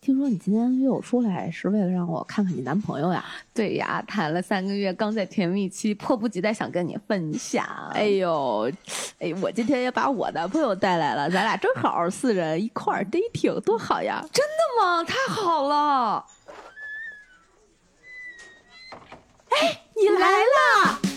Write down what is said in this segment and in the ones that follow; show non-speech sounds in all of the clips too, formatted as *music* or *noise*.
听说你今天约我出来是为了让我看看你男朋友呀？对呀，谈了三个月，刚在甜蜜期，迫不及待想跟你分享。哎呦，哎，我今天也把我男朋友带来了，咱俩正好四人一块儿 dating，多好呀！真的吗？太好了！哎，你来了。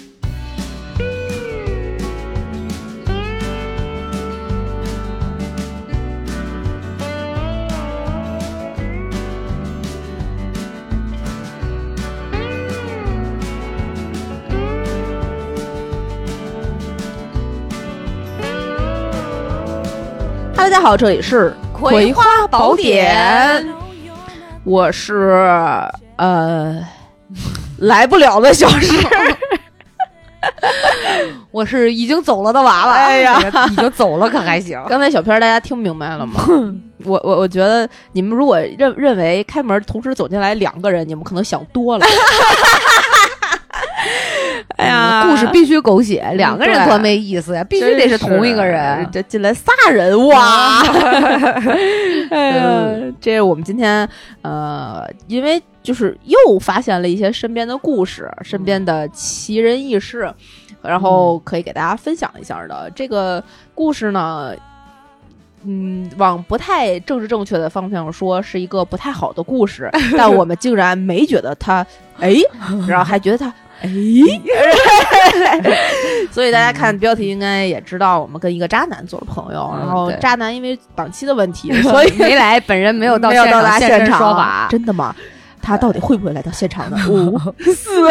大家好，这里是《葵花宝典》，我是呃 *laughs* 来不了的小石，*laughs* 我是已经走了的娃娃。哎呀，已经走了可还行？*laughs* 刚才小片大家听明白了吗？我我我觉得你们如果认认为开门同时走进来两个人，你们可能想多了。哎呀，故事必须狗血，两个人多没意思呀，必须得是同一个人。这进来仨人哇！*laughs* *laughs* 哎呀，这是我们今天呃，因为就是又发现了一些身边的故事，身边的奇人异事，然后可以给大家分享一下的。这个故事呢，嗯，往不太政治正确的方向说，是一个不太好的故事，*laughs* 但我们竟然没觉得他哎，然后还觉得他。哎，*laughs* 所以大家看标题应该也知道，我们跟一个渣男做了朋友。然后渣男因为档期的问题，所以 *laughs* 没来，本人没有到现场现场说法。真的吗？他到底会不会来到现场呢？五四，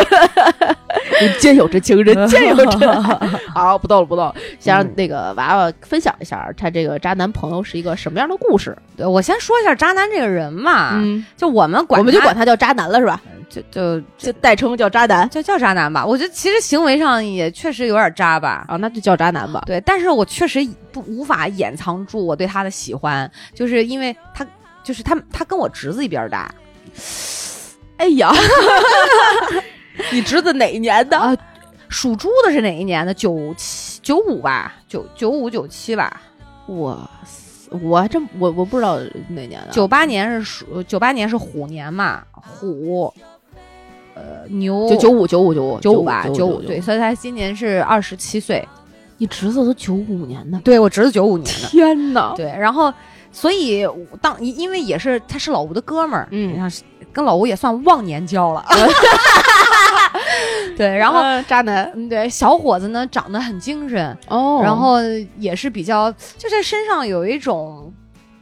*laughs* 人间有真情，人间有真爱。好，不逗了，不逗了。先让那个娃娃分享一下他这个渣男朋友是一个什么样的故事。对我先说一下渣男这个人嘛，就我们管，我们就管他叫渣男了，是吧？就就就代称叫渣男，就叫渣男吧。我觉得其实行为上也确实有点渣吧。啊，那就叫渣男吧。对，但是我确实不无法掩藏住我对他的喜欢，就是因为他就是他他跟我侄子一边大。哎呀，*laughs* 你侄子哪一年的？啊？属猪的是哪一年的？九七九五吧，九九五九七吧。我我还真我我不知道哪年的。九八年是属九八年是虎年嘛？虎，呃，牛就九五九五九五九五吧，九五对，所以他今年是二十七岁。你侄子都九五年的？对我侄子九五年的。天哪！对，然后所以当因为也是他是老吴的哥们儿，嗯。跟老吴也算忘年交了，*laughs* 对，然后渣男，对，小伙子呢长得很精神哦，然后也是比较就在身上有一种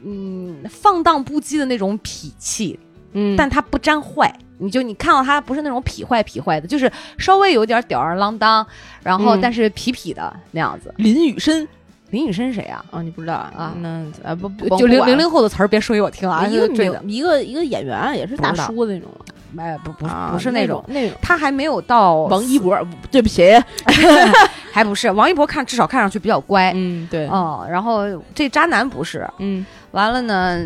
嗯放荡不羁的那种痞气，嗯，但他不沾坏，你就你看到他不是那种痞坏痞坏的，就是稍微有点吊儿郎当，然后但是痞痞的那样子。林雨申。林雨申谁啊？啊，你不知道啊？那啊不就零零零后的词儿别说给我听啊！一个一个一个演员也是大叔的那种，哎不不不是那种那种，他还没有到王一博，对不起，*laughs* 还不是王一博，看至少看上去比较乖，嗯对，哦，然后这渣男不是，嗯，完了呢，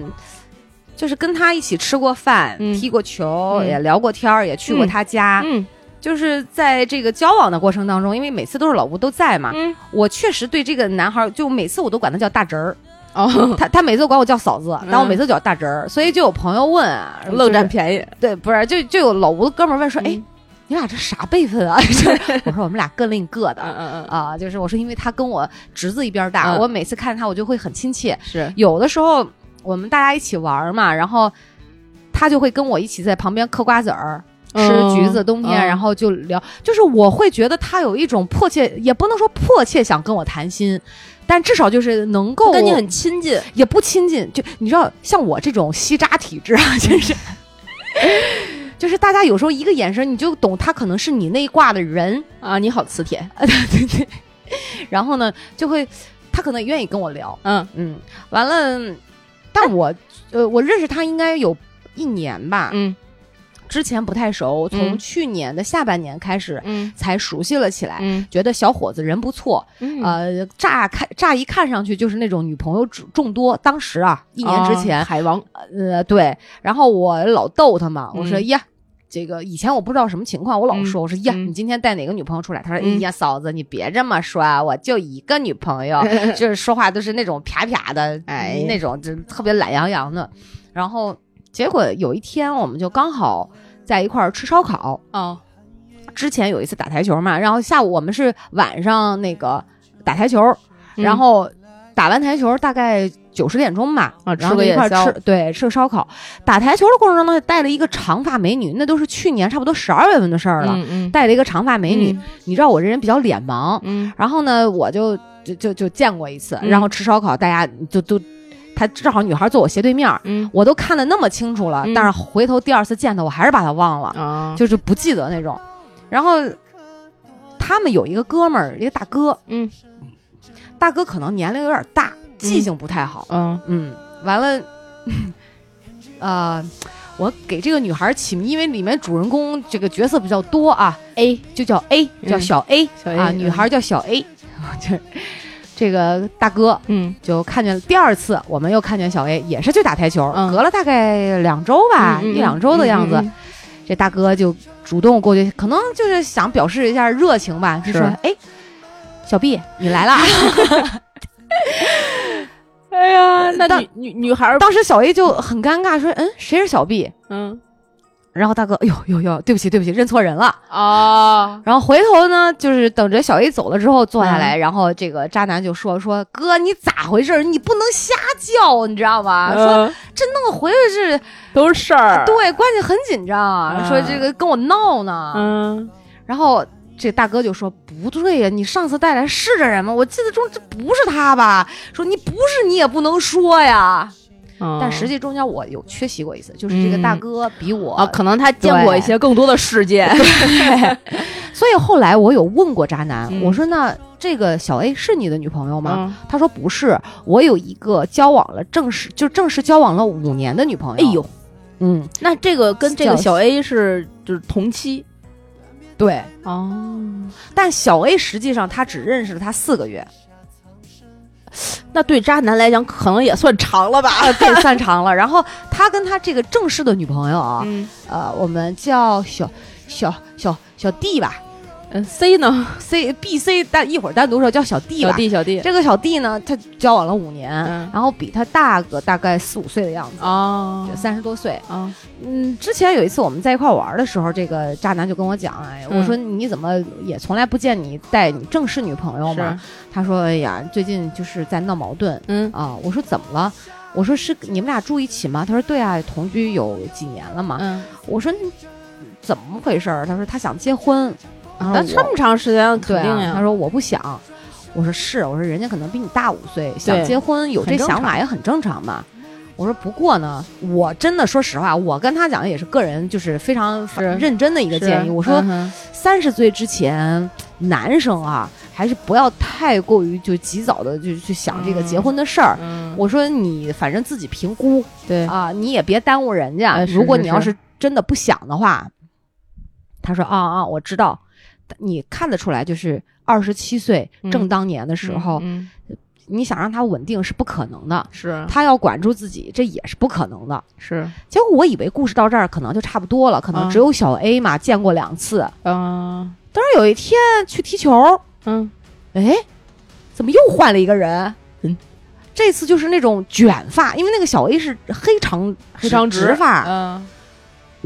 就是跟他一起吃过饭，踢过球，也聊过天儿，也去过他家，嗯。就是在这个交往的过程当中，因为每次都是老吴都在嘛，我确实对这个男孩，就每次我都管他叫大侄儿，哦，*laughs* 他他每次都管我叫嫂子，但我每次叫大侄儿，所以就有朋友问啊，愣占便宜，对，不是，就就有老吴的哥们问说，哎，你俩这啥辈分啊？*laughs* 我说我们俩各另各的，嗯嗯啊，就是我说因为他跟我侄子一边大，我每次看他我就会很亲切，是。有的时候我们大家一起玩嘛，然后他就会跟我一起在旁边嗑瓜子儿。吃橘子，冬天，然后就聊，就是我会觉得他有一种迫切，也不能说迫切想跟我谈心，但至少就是能够跟你很亲近，也不亲近，就你知道，像我这种吸渣体质啊，*laughs* 就是，就是大家有时候一个眼神你就懂，他可能是你那一挂的人。啊，你好磁铁，*laughs* 对对，然后呢，就会他可能愿意跟我聊，嗯。嗯，完了，但我呃，我认识他应该有一年吧，嗯。之前不太熟，从去年的下半年开始，嗯，才熟悉了起来。嗯，觉得小伙子人不错，呃，乍看乍一看上去就是那种女朋友众多。当时啊，一年之前，海王，呃，对。然后我老逗他嘛，我说呀，这个以前我不知道什么情况，我老说，我说呀，你今天带哪个女朋友出来？他说，哎呀，嫂子，你别这么说，我就一个女朋友，*laughs* 就是说话都是那种啪啪的，哎，那种就特别懒洋洋的。然后。结果有一天，我们就刚好在一块儿吃烧烤。啊，之前有一次打台球嘛，然后下午我们是晚上那个打台球，然后打完台球大概九十点钟吧，啊，吃个夜宵，对，吃个烧烤。打台球的过程当中呢，带了一个长发美女，那都是去年差不多十二月份的事儿了。嗯嗯，带了一个长发美女，你知道我这人比较脸盲，嗯，然后呢，我就就就就见过一次，然后吃烧烤，大家就都。她正好女孩坐我斜对面，嗯，我都看得那么清楚了，但是回头第二次见她，我还是把她忘了，就是不记得那种。然后他们有一个哥们儿，一个大哥，嗯，大哥可能年龄有点大，记性不太好，嗯。嗯，完了，呃，我给这个女孩起名，因为里面主人公这个角色比较多啊，A 就叫 A，叫小 A 啊，女孩叫小 A，这。*laughs* 这个大哥，嗯，就看见第二次，我们又看见小 A，也是去打台球，隔了大概两周吧，一两周的样子，这大哥就主动过去，可能就是想表示一下热情吧，就说：“哎，小 B，你来了。*laughs* ”哎呀，那女女女孩当时小 A 就很尴尬，说：“嗯，谁是小 B？” 嗯。然后大哥，哎呦呦呦，对不起对不起，认错人了啊！然后回头呢，就是等着小 A 走了之后坐下来，然后这个渣男就说说哥，你咋回事？你不能瞎叫，你知道吗？说这弄回来是都是事儿，对，关系很紧张。说这个跟我闹呢，嗯。然后这大哥就说不对呀，你上次带来是这人吗？我记得中这不是他吧？说你不是你也不能说呀。但实际中间我有缺席过一次，就是这个大哥比我啊，可能他见过一些更多的世界，*laughs* 所以后来我有问过渣男，我说那这个小 A 是你的女朋友吗？他说不是，我有一个交往了正式就正式交往了五年的女朋友。哎呦，嗯，那这个跟这个小 A 是就是同期，对哦，但小 A 实际上他只认识了他四个月。那对渣男来讲，可能也算长了吧？对，算长了。然后他跟他这个正式的女朋友啊，呃，我们叫小小小小弟吧。嗯，C 呢？C B C 单一会儿单独说叫小弟吧。小弟小弟，这个小弟呢，他交往了五年，然后比他大个大概四五岁的样子哦，三十多岁啊。嗯，之前有一次我们在一块玩的时候，这个渣男就跟我讲，哎，我说你怎么也从来不见你带你正式女朋友嘛？他说，哎呀，最近就是在闹矛盾。嗯啊，我说怎么了？我说是你们俩住一起吗？他说对啊，同居有几年了嘛。嗯，我说怎么回事？他说他想结婚。那这么长时间，肯定呀。他说我不想，我说是，我说人家可能比你大五岁，想结婚有这想法也很正常嘛。我说不过呢，我真的说实话，我跟他讲的也是个人，就是非常认真的一个建议。我说三十岁之前，男生啊，还是不要太过于就及早的就去想这个结婚的事儿。我说你反正自己评估，对啊，你也别耽误人家。如果你要是真的不想的话，他说啊啊，我知道。你看得出来，就是二十七岁正当年的时候，你想让他稳定是不可能的。是他要管住自己，这也是不可能的。是。结果我以为故事到这儿可能就差不多了，可能只有小 A 嘛见过两次。嗯。但是有一天去踢球，嗯，哎，怎么又换了一个人？嗯，这次就是那种卷发，因为那个小 A 是黑长黑长直发。嗯。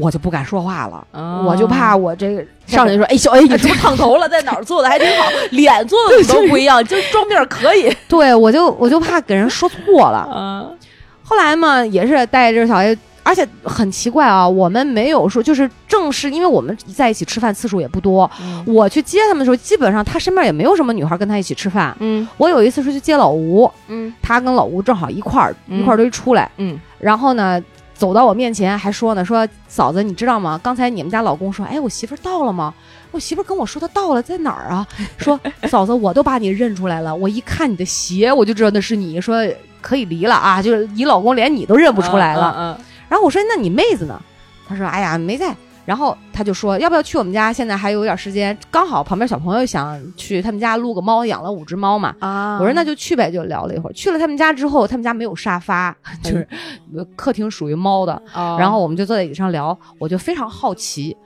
我就不敢说话了，我就怕我这个上去说，哎，小 A，*laughs* 你是不是烫头了？在哪儿做的还挺好，脸做的都不一样，就妆面可以。*laughs* 对，我就我就怕给人说错了。嗯，*laughs* 后来嘛，也是带着小 A，而且很奇怪啊，我们没有说，就是正是，因为我们在一起吃饭次数也不多。我去接他们的时候，基本上他身边也没有什么女孩跟他一起吃饭。嗯，我有一次是去接老吴，嗯，他跟老吴正好一块儿一块儿都出来，嗯，然后呢。走到我面前还说呢，说嫂子，你知道吗？刚才你们家老公说，哎，我媳妇到了吗？我媳妇跟我说她到了，在哪儿啊？说 *laughs* 嫂子，我都把你认出来了，我一看你的鞋，我就知道那是你。说可以离了啊，就是你老公连你都认不出来了。嗯，然后我说，那你妹子呢？他说，哎呀，没在。然后他就说：“要不要去我们家？现在还有点时间，刚好旁边小朋友想去他们家撸个猫，养了五只猫嘛。”啊，我说那就去呗，就聊了一会儿。去了他们家之后，他们家没有沙发，*laughs* 就是客厅属于猫的。然后我们就坐在椅子上聊，我就非常好奇，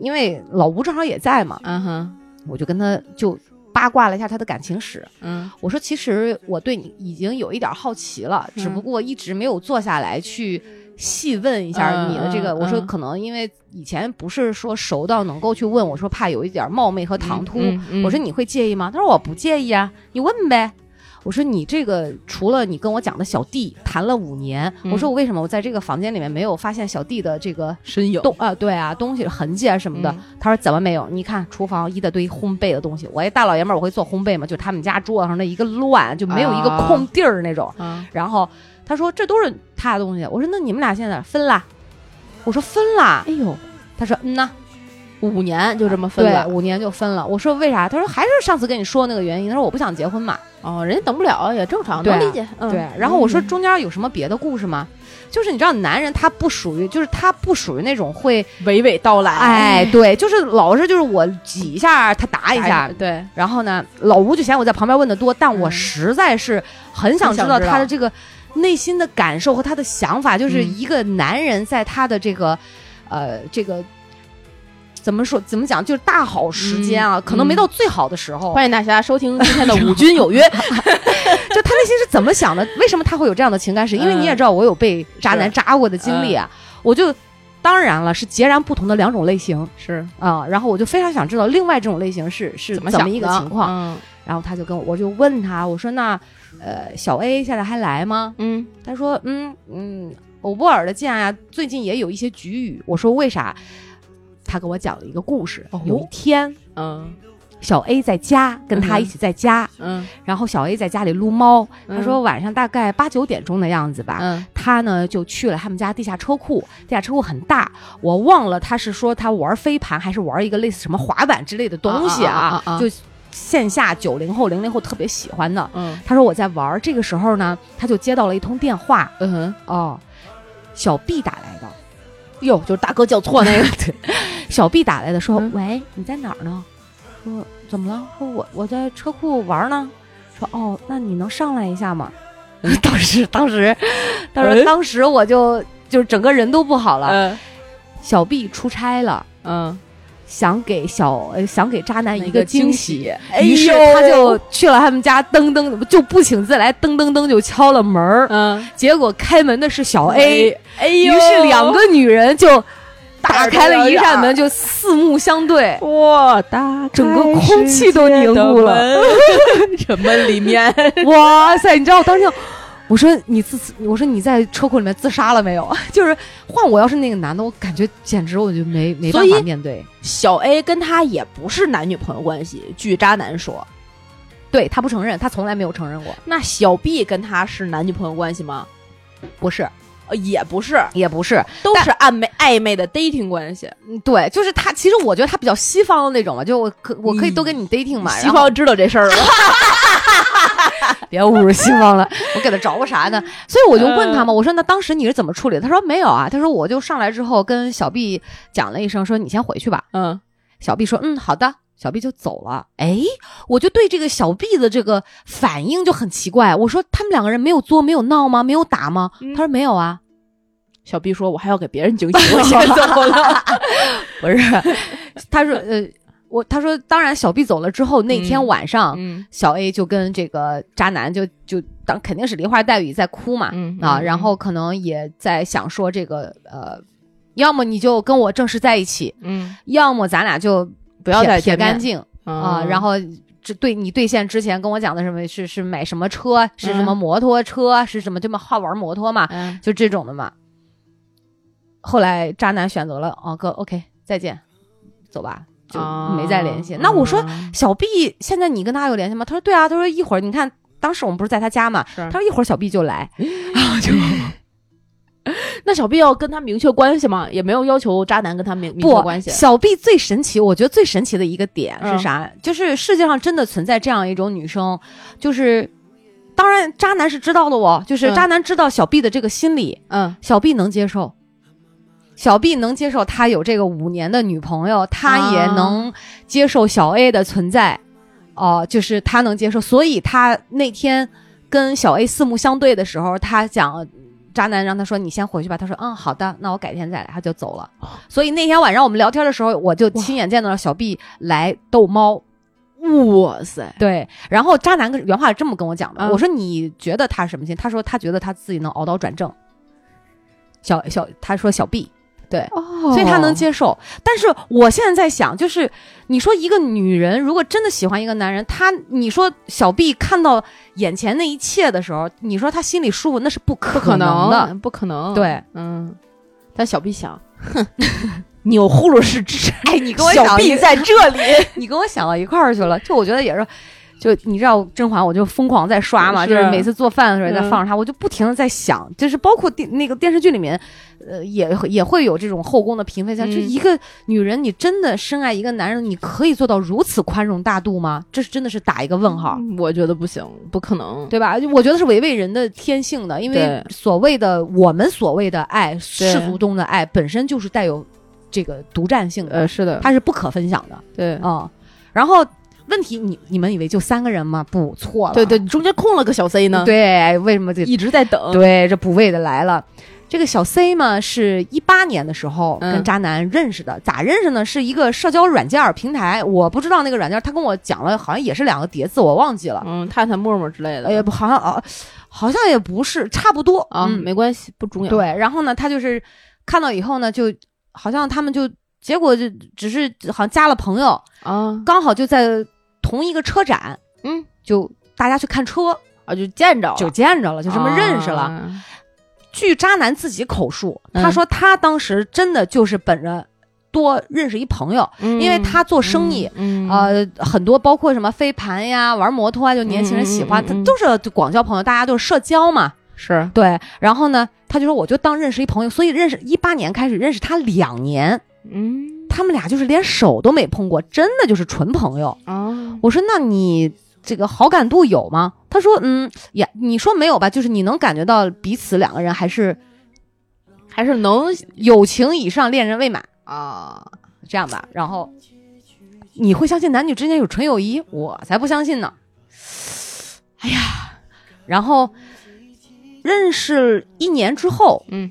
因为老吴正好也在嘛。嗯哼，我就跟他就八卦了一下他的感情史。嗯，我说其实我对你已经有一点好奇了，只不过一直没有坐下来去。细问一下你的这个。我说可能因为以前不是说熟到能够去问，我说怕有一点冒昧和唐突。我说你会介意吗？他说我不介意啊，你问呗。我说你这个除了你跟我讲的小弟谈了五年，我说我为什么我在这个房间里面没有发现小弟的这个身影东啊对啊东西痕迹啊什么的？他说怎么没有？你看厨房一大堆烘焙的东西，我一大老爷们儿我会做烘焙嘛，就他们家桌子上那一个乱就没有一个空地儿那种。然后他说这都是他的东西。我说那你们俩现在分了？我说分了。哎呦，他说嗯呐。五年就这么分了，五年就分了。我说为啥？他说还是上次跟你说那个原因。他说我不想结婚嘛。哦，人家等不了也正常，能理解。对。然后我说中间有什么别的故事吗？就是你知道，男人他不属于，就是他不属于那种会娓娓道来。哎，对，就是老是就是我挤一下他答一下。对。然后呢，老吴就嫌我在旁边问的多，但我实在是很想知道他的这个内心的感受和他的想法。就是一个男人在他的这个呃这个。怎么说？怎么讲？就是大好时间啊，可能没到最好的时候。欢迎大家收听今天的《五军有约》。*laughs* 就他内心是怎么想的？为什么他会有这样的情感史？因为你也知道，我有被渣男渣过的经历啊。我就当然了，是截然不同的两种类型。是啊，然后我就非常想知道另外这种类型是是怎么一个情况。然后他就跟我，我就问他，我说那呃，小 A 现在还来吗？嗯，他说嗯嗯，偶尔尔的见啊，最近也有一些局语。我说为啥？他跟我讲了一个故事。有一天，嗯，小 A 在家跟他一起在家，嗯，然后小 A 在家里撸猫。他说晚上大概八九点钟的样子吧，嗯，他呢就去了他们家地下车库。地下车库很大，我忘了他是说他玩飞盘还是玩一个类似什么滑板之类的东西啊？就线下九零后、零零后特别喜欢的。嗯，他说我在玩儿，这个时候呢，他就接到了一通电话。嗯哼，哦，小 B 打来的。哟，就是大哥叫错那个。*laughs* 小 B 打来的，说：“喂，你在哪儿呢？说怎么了？说我我在车库玩呢。说哦，那你能上来一下吗？*laughs* 当时，当时，他说当时我就就整个人都不好了。小 B 出差了，嗯，想给小想给渣男一个惊喜，于是他就去了他们家，噔噔就不请自来，噔噔噔就敲了门儿。嗯，结果开门的是小 A，哎呦，于是两个女人就。”打开了一扇门，就四目相对，哇！打整个空气都凝固了。这门 *laughs* 里面，哇塞！你知道我当时，我说你自，我说你在车库里面自杀了没有？*laughs* 就是换我要是那个男的，我感觉简直我就没没办法面对。小 A 跟他也不是男女朋友关系，据渣男说，对他不承认，他从来没有承认过。那小 B 跟他是男女朋友关系吗？不是。也不是，也不是，都是暧昧暧昧的 dating 关系。对，就是他。其实我觉得他比较西方的那种嘛，就我可我可以都跟你 dating 嘛。西方知道这事儿了，*laughs* *laughs* 别侮辱西方了。我给他找个啥呢？*laughs* 所以我就问他嘛，我说那当时你是怎么处理？他说没有啊。他说我就上来之后跟小 B 讲了一声，说你先回去吧。嗯，小 B 说嗯好的，小 B 就走了。哎，我就对这个小 B 的这个反应就很奇怪。我说他们两个人没有作没有闹吗？没有打吗？他说没有啊。小 B 说：“我还要给别人惊喜，我先走了。*laughs* ”不是，他说：“呃，我他说，当然，小 B 走了之后，那天晚上，小 A 就跟这个渣男就就当肯定是梨花带雨在哭嘛，啊，然后可能也在想说这个呃，要么你就跟我正式在一起，嗯，要么咱俩就不要再撇干净啊，然后这对你兑现之前跟我讲的什么是是买什么车，是什么摩托车，是什么这么好玩摩托嘛，就这种的嘛。”后来渣男选择了哦哥，OK，再见，走吧，就没再联系。那我说小 B 现在你跟他有联系吗？他说对啊，他说一会儿你看当时我们不是在他家嘛，他说一会儿小 B 就来，*laughs* 然后就 *laughs* 那小 B 要跟他明确关系吗？也没有要求渣男跟他明明确关系。小 B 最神奇，我觉得最神奇的一个点是啥？就是世界上真的存在这样一种女生，就是当然渣男是知道的哦，就是渣男知道小 B 的这个心理，嗯，小 B 能接受。小 B 能接受他有这个五年的女朋友，他也能接受小 A 的存在，哦，就是他能接受，所以他那天跟小 A 四目相对的时候，他讲渣男让他说你先回去吧，他说嗯好的，那我改天再来，他就走了。所以那天晚上我们聊天的时候，我就亲眼见到了小 B 来逗猫，哇塞，对。然后渣男跟原话是这么跟我讲的，我说你觉得他什么心？他说他觉得他自己能熬到转正。小小他说小 B。对，所以他能接受。但是我现在在想，就是你说一个女人如果真的喜欢一个男人，她你说小 B 看到眼前那一切的时候，你说他心里舒服，那是不可能的，不可能。对，嗯。但小 B 想，*laughs* 哼，钮祜禄氏之臣，哎，你跟我小 B 在这里，*laughs* 你跟我想到一块儿去了。就我觉得也是。就你知道甄嬛，我就疯狂在刷嘛，就是每次做饭的时候也在放着它，我就不停的在想，就是包括电那个电视剧里面，呃，也也会有这种后宫的嫔妃，像就一个女人，你真的深爱一个男人，你可以做到如此宽容大度吗？这是真的是打一个问号。我觉得不行，不可能，对吧？我觉得是违背人的天性的，因为所谓的我们所谓的爱，世俗中的爱本身就是带有这个独占性的，呃，是的，它是不可分享的，对，啊，然后。问题，你你们以为就三个人吗？不错了，对对，中间空了个小 C 呢。对，为什么这一直在等？对，这补位的来了。这个小 C 嘛，是一八年的时候跟渣男认识的，咋认识呢？是一个社交软件平台，我不知道那个软件，他跟我讲了，好像也是两个叠字，我忘记了。嗯，探探、陌陌之类的。哎呀，不，好像啊，好像也不是，差不多啊，没关系，不重要。对，然后呢，他就是看到以后呢，就好像他们就结果就只是好像加了朋友啊，刚好就在。同一个车展，嗯，就大家去看车啊，就见着，就见着了，就这么认识了。据渣男自己口述，他说他当时真的就是本着多认识一朋友，因为他做生意，呃，很多包括什么飞盘呀、玩摩托啊，就年轻人喜欢，他都是广交朋友，大家都是社交嘛，是。对。然后呢，他就说我就当认识一朋友，所以认识一八年开始认识他两年，嗯。他们俩就是连手都没碰过，真的就是纯朋友哦。我说：“那你这个好感度有吗？”他说：“嗯，呀，你说没有吧？就是你能感觉到彼此两个人还是还是能友情以上，恋人未满啊，这样吧。然后你会相信男女之间有纯友谊？我才不相信呢。哎呀，然后认识一年之后，嗯，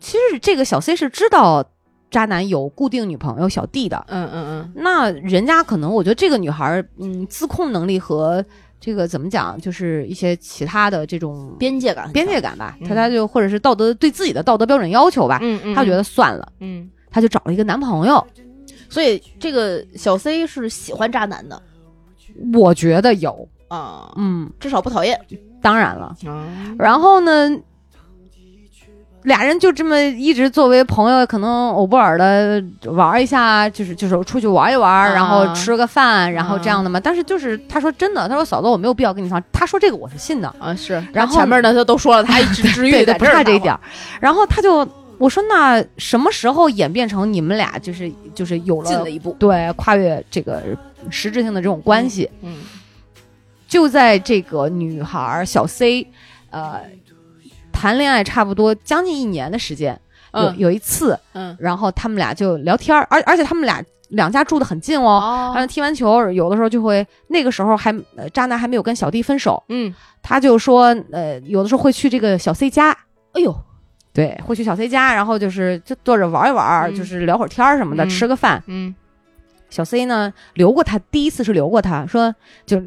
其实这个小 C 是知道。渣男有固定女朋友小弟的，嗯嗯嗯，那人家可能我觉得这个女孩嗯，自控能力和这个怎么讲，就是一些其他的这种边界感，边界感吧，他他就或者是道德对自己的道德标准要求吧，嗯嗯，他觉得算了，嗯，他就找了一个男朋友，所以这个小 C 是喜欢渣男的，我觉得有。啊，嗯，至少不讨厌，当然了，然后呢？俩人就这么一直作为朋友，可能偶不尔的玩一下，就是就是出去玩一玩，然后吃个饭，然后这样的嘛。但是就是他说真的，他说嫂子我没有必要跟你放。他说这个我是信的啊，是。然后前面呢他都说了，他一直 *laughs* 治愈的不差这一点。然后他就我说那什么时候演变成你们俩就是就是有了进了一步，对跨越这个实质性的这种关系？嗯，就在这个女孩小 C，呃。谈恋爱差不多将近一年的时间，有有一次，嗯，然后他们俩就聊天而而且他们俩两家住的很近哦，然后踢完球，有的时候就会那个时候还渣男还没有跟小弟分手，嗯，他就说，呃，有的时候会去这个小 C 家，哎呦，对，会去小 C 家，然后就是就坐着玩一玩，就是聊会儿天什么的，吃个饭，嗯，小 C 呢留过他，第一次是留过他，说就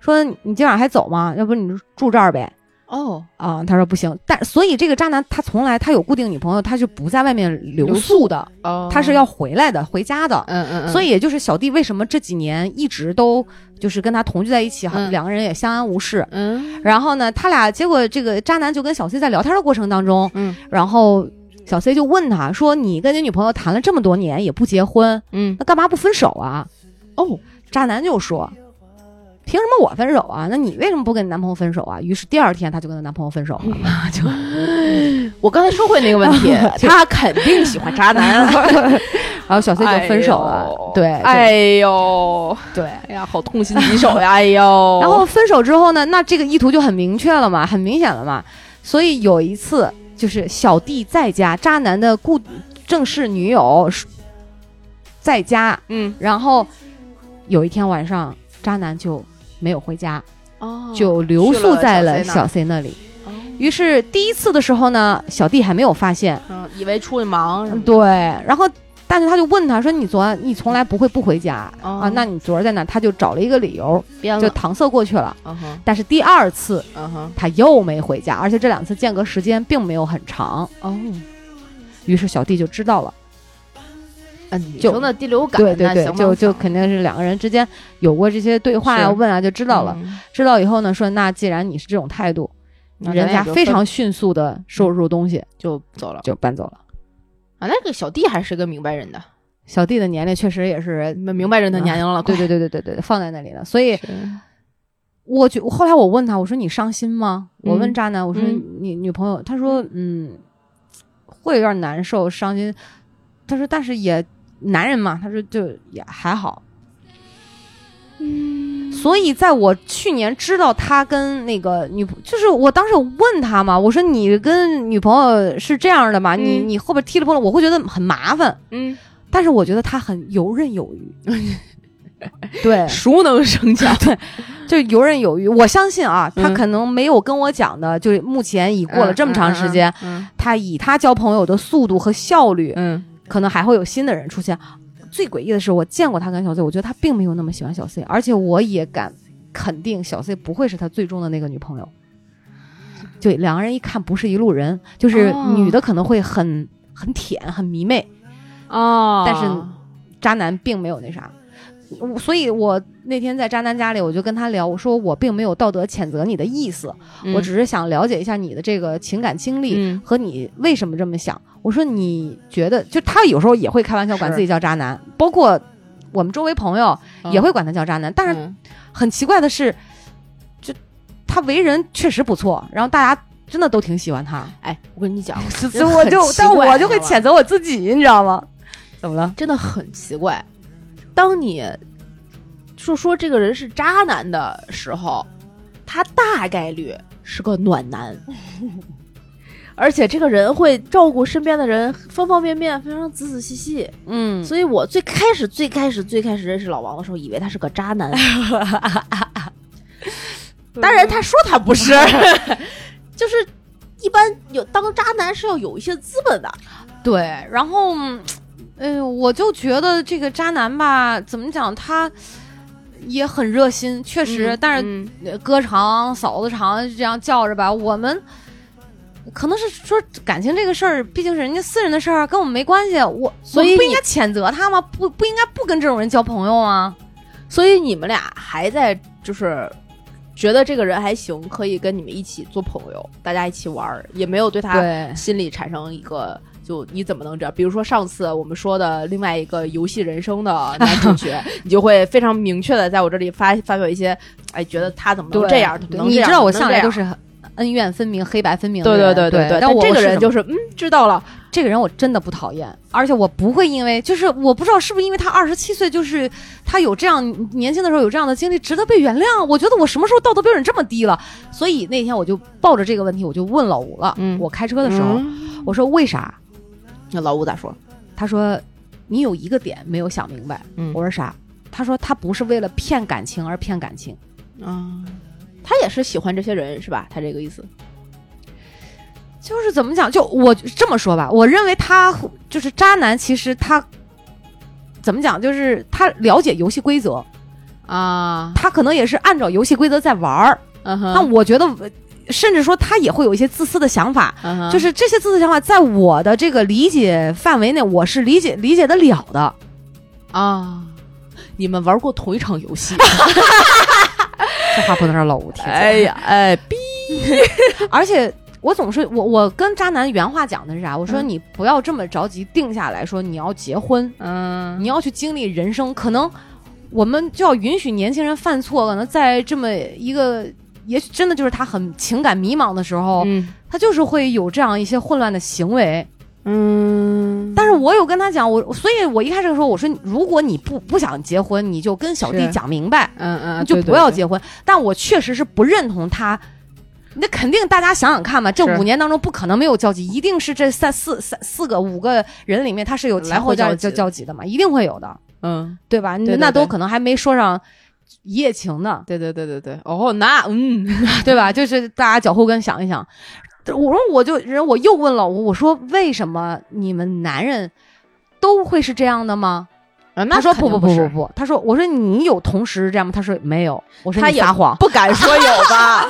说你今晚还走吗？要不你住这儿呗。哦啊，他说不行，但所以这个渣男他从来他有固定女朋友，他就不在外面留宿的，他是要回来的，回家的。嗯嗯，所以也就是小弟为什么这几年一直都就是跟他同居在一起，两个人也相安无事。嗯，然后呢，他俩结果这个渣男就跟小 C 在聊天的过程当中，嗯，然后小 C 就问他说：“你跟你女朋友谈了这么多年也不结婚，嗯，那干嘛不分手啊？”哦，渣男就说。凭什么我分手啊？那你为什么不跟你男朋友分手啊？于是第二天她就跟她男朋友分手了。*laughs* 就 *laughs* 我刚才说回那个问题，*laughs* 她肯定喜欢渣男，然后小 C 就分手了。对，哎呦，对，哎呀，好痛心疾首呀！哎呦，然后分手之后呢，那这个意图就很明确了嘛，很明显了嘛。所以有一次，就是小弟在家，渣男的故正式女友在家，嗯，然后有一天晚上，渣男就。没有回家，哦，就留宿在了小 C 那里。于是第一次的时候呢，小弟还没有发现，嗯，以为出去忙。对，然后但是他就问他说：“你昨你从来不会不回家啊？那你昨儿在哪？”他就找了一个理由，就搪塞过去了。但是第二次，他又没回家，而且这两次间隔时间并没有很长。哦，于是小弟就知道了。嗯，女生的第六感，对对对，就就肯定是两个人之间有过这些对话呀、问啊，就知道了。知道以后呢，说那既然你是这种态度，人家非常迅速的收拾东西就走了，就搬走了。啊，那个小弟还是个明白人的，小弟的年龄确实也是明白人的年龄了。对对对对对对，放在那里了。所以，我觉后来我问他，我说你伤心吗？我问渣男，我说你女朋友，他说嗯，会有点难受、伤心。他说，但是也。男人嘛，他说就也还好，嗯，所以在我去年知道他跟那个女，就是我当时问他嘛，我说你跟女朋友是这样的吗？你你后边踢了碰了，我会觉得很麻烦，嗯，但是我觉得他很游刃有余，*laughs* 对，熟能生巧，*laughs* 对，就游刃有余。我相信啊，他可能没有跟我讲的，就目前已过了这么长时间，他以他交朋友的速度和效率，嗯。可能还会有新的人出现。最诡异的是，我见过他跟小 C，我觉得他并没有那么喜欢小 C，而且我也敢肯定，小 C 不会是他最终的那个女朋友。就两个人一看不是一路人，就是女的可能会很很舔、很迷妹哦，但是渣男并没有那啥。所以，我那天在渣男家里，我就跟他聊，我说我并没有道德谴责你的意思，我只是想了解一下你的这个情感经历和你为什么这么想。我说你觉得，就他有时候也会开玩笑管自己叫渣男，包括我们周围朋友也会管他叫渣男。但是很奇怪的是，就他为人确实不错，然后大家真的都挺喜欢他。哎，我跟你讲，*laughs* 所以我就但我就会谴责我自己，你知道吗？怎么了？真的很奇怪。当你说说这个人是渣男的时候，他大概率是个暖男，*laughs* 而且这个人会照顾身边的人，方方面面非常仔仔细细。嗯，所以我最开始、最开始、最开始认识老王的时候，以为他是个渣男。*laughs* 当然，他说他不是，*laughs* 就是一般有当渣男是要有一些资本的。对，然后。嗯，我就觉得这个渣男吧，怎么讲，他也很热心，确实。但是哥长嫂子长这样叫着吧，我们可能是说感情这个事儿，毕竟是人家私人的事儿，跟我们没关系。我所以不应该谴责他吗？不不应该不跟这种人交朋友吗？所以你们俩还在就是觉得这个人还行，可以跟你们一起做朋友，大家一起玩儿，也没有对他心里产生一个。就你怎么能这样？比如说上次我们说的另外一个游戏人生的男主角，*laughs* 你就会非常明确的在我这里发发表一些，哎，觉得他怎么能这样？你知道我向来都是恩怨分明、黑白分明的人。对对对对对。但这个人就是嗯，知道了，这个人我真的不讨厌，而且我不会因为就是我不知道是不是因为他二十七岁，就是他有这样年轻的时候有这样的经历，值得被原谅。我觉得我什么时候道德标准这么低了？所以那天我就抱着这个问题，我就问老吴了。嗯，我开车的时候，我说为啥？那老五咋说？他说：“你有一个点没有想明白。”嗯，我说啥？他说他不是为了骗感情而骗感情，啊，他也是喜欢这些人是吧？他这个意思，就是怎么讲？就我这么说吧，我认为他就是渣男。其实他怎么讲？就是他了解游戏规则啊，他可能也是按照游戏规则在玩儿。嗯哼，那我觉得。甚至说他也会有一些自私的想法，就是这些自私想法，在我的这个理解范围内，我是理解理解得了的啊。你们玩过同一场游戏，*laughs* 这话不能让老吴听。哎呀，哎逼！*laughs* 而且我总是我我跟渣男原话讲的是啥？我说你不要这么着急定下来说你要结婚，嗯，你要去经历人生，可能我们就要允许年轻人犯错，可能在这么一个。也许真的就是他很情感迷茫的时候，他就是会有这样一些混乱的行为。嗯，但是我有跟他讲，我所以，我一开始说，我说如果你不不想结婚，你就跟小弟讲明白，嗯嗯，就不要结婚。但我确实是不认同他。那肯定，大家想想看嘛，这五年当中不可能没有交集，一定是这三四三四个五个人里面，他是有前后交交交集的嘛，一定会有的。嗯，对吧？那都可能还没说上。一夜情呢？对对对对对，哦，那嗯，*laughs* 对吧？就是大家脚后跟想一想，我说我就人我又问老吴，我说为什么你们男人都会是这样的吗？他说不不不不不，他说我说你有同时这样吗？他说没有，我说他撒谎，不敢说有吧？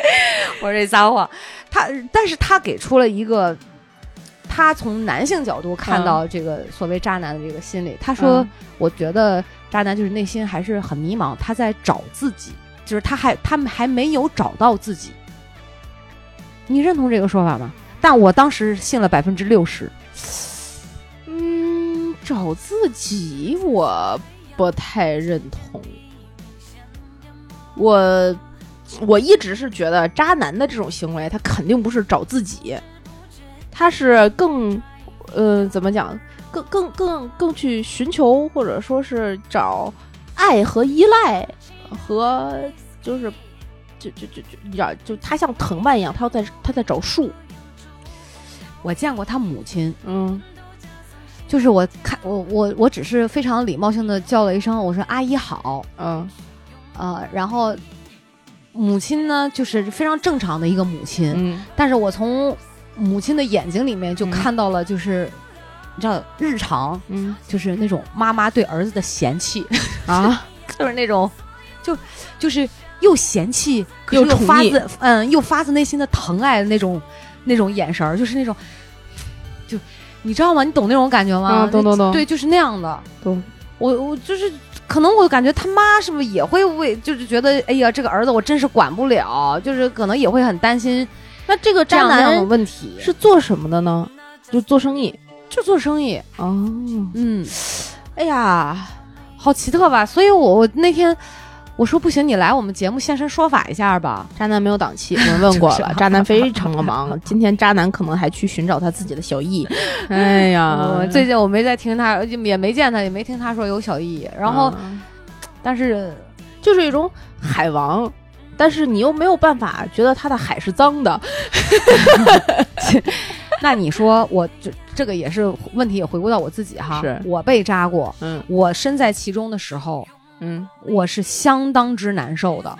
*laughs* 我说你撒谎，他但是他给出了一个他从男性角度看到这个所谓渣男的这个心理，他说我觉得渣男就是内心还是很迷茫，他在找自己，就是他还他们还没有找到自己。你认同这个说法吗？但我当时信了百分之六十。嗯，找自己我不太认同。我我一直是觉得渣男的这种行为，他肯定不是找自己，他是更呃怎么讲，更更更更去寻求或者说是找爱和依赖和就是就就就就你知道，就他像藤蔓一样，他要在他在找树。我见过他母亲，嗯。就是我看我我我只是非常礼貌性的叫了一声，我说阿姨好，嗯，呃，然后母亲呢就是非常正常的一个母亲，嗯，但是我从母亲的眼睛里面就看到了，就是你知道日常，嗯，就是那种妈妈对儿子的嫌弃啊，*laughs* 就是那种就就是又嫌弃又发自嗯又发自内心的疼爱的那种那种眼神儿，就是那种就。你知道吗？你懂那种感觉吗？懂懂懂。对，就是那样的。懂。我我就是，可能我感觉他妈是不是也会为，就是觉得，哎呀，这个儿子我真是管不了，就是可能也会很担心。那这个渣男的问题是做什么的呢？就做生意，就做生意。哦。嗯。哎呀，好奇特吧？所以我我那天。我说不行，你来我们节目现身说法一下吧。渣男没有档期，*laughs* 我们问过了，渣男非常的忙。*laughs* 今天渣男可能还去寻找他自己的小艺。*laughs* 哎呀，最近我没在听他，也没见他，也没听他说有小艺。然后，但是就是一种海王，但是你又没有办法觉得他的海是脏的。*laughs* 那你说，我这这个也是问题，也回归到我自己哈。是我被扎过，嗯，我身在其中的时候。嗯，我是相当之难受的，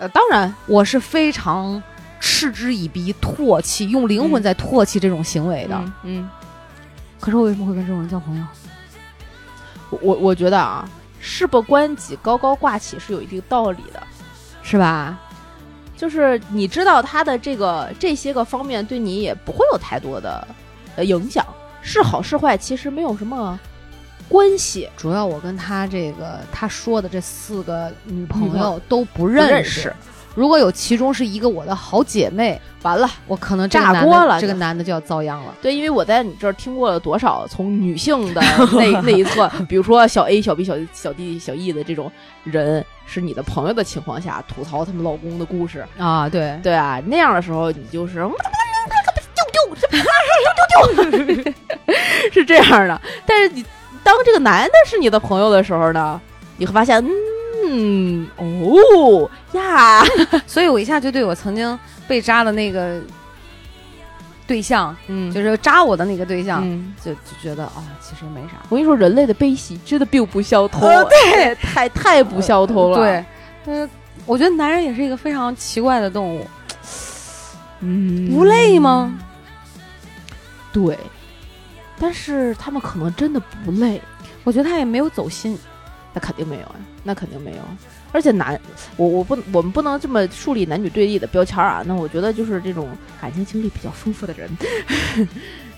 呃，当然，我是非常嗤之以鼻、唾弃，用灵魂在唾弃这种行为的。嗯，可是我为什么会跟这种人交朋友？我我觉得啊，事不关己，高高挂起是有一定道理的，是吧？就是你知道他的这个这些个方面对你也不会有太多的呃影响，是好是坏，其实没有什么。关系主要，我跟他这个他说的这四个女朋友都不认识。如果有其中是一个我的好姐妹，完了，我可能炸锅了，这个男的就要遭殃了。对，因为我在你这儿听过了多少从女性的 *laughs* 那那一侧，比如说小 A、小 B、小小 D、小 E 的这种人是你的朋友的情况下吐槽他们老公的故事啊，对对啊，那样的时候你就是丢丢丢丢丢丢，是这样的。但是你。当这个男的是你的朋友的时候呢，你会发现，嗯，哦呀，*laughs* 所以我一下就对我曾经被扎的那个对象，嗯，就是扎我的那个对象，就就觉得啊，其实没啥。我跟你说，人类的悲喜真的并不相通，对，太太不相通了。对，嗯，我觉得男人也是一个非常奇怪的动物，嗯，不累吗？对。但是他们可能真的不累，我觉得他也没有走心，那肯定没有啊，那肯定没有。而且男，我我不我们不能这么树立男女对立的标签啊。那我觉得就是这种感情经历比较丰富的人，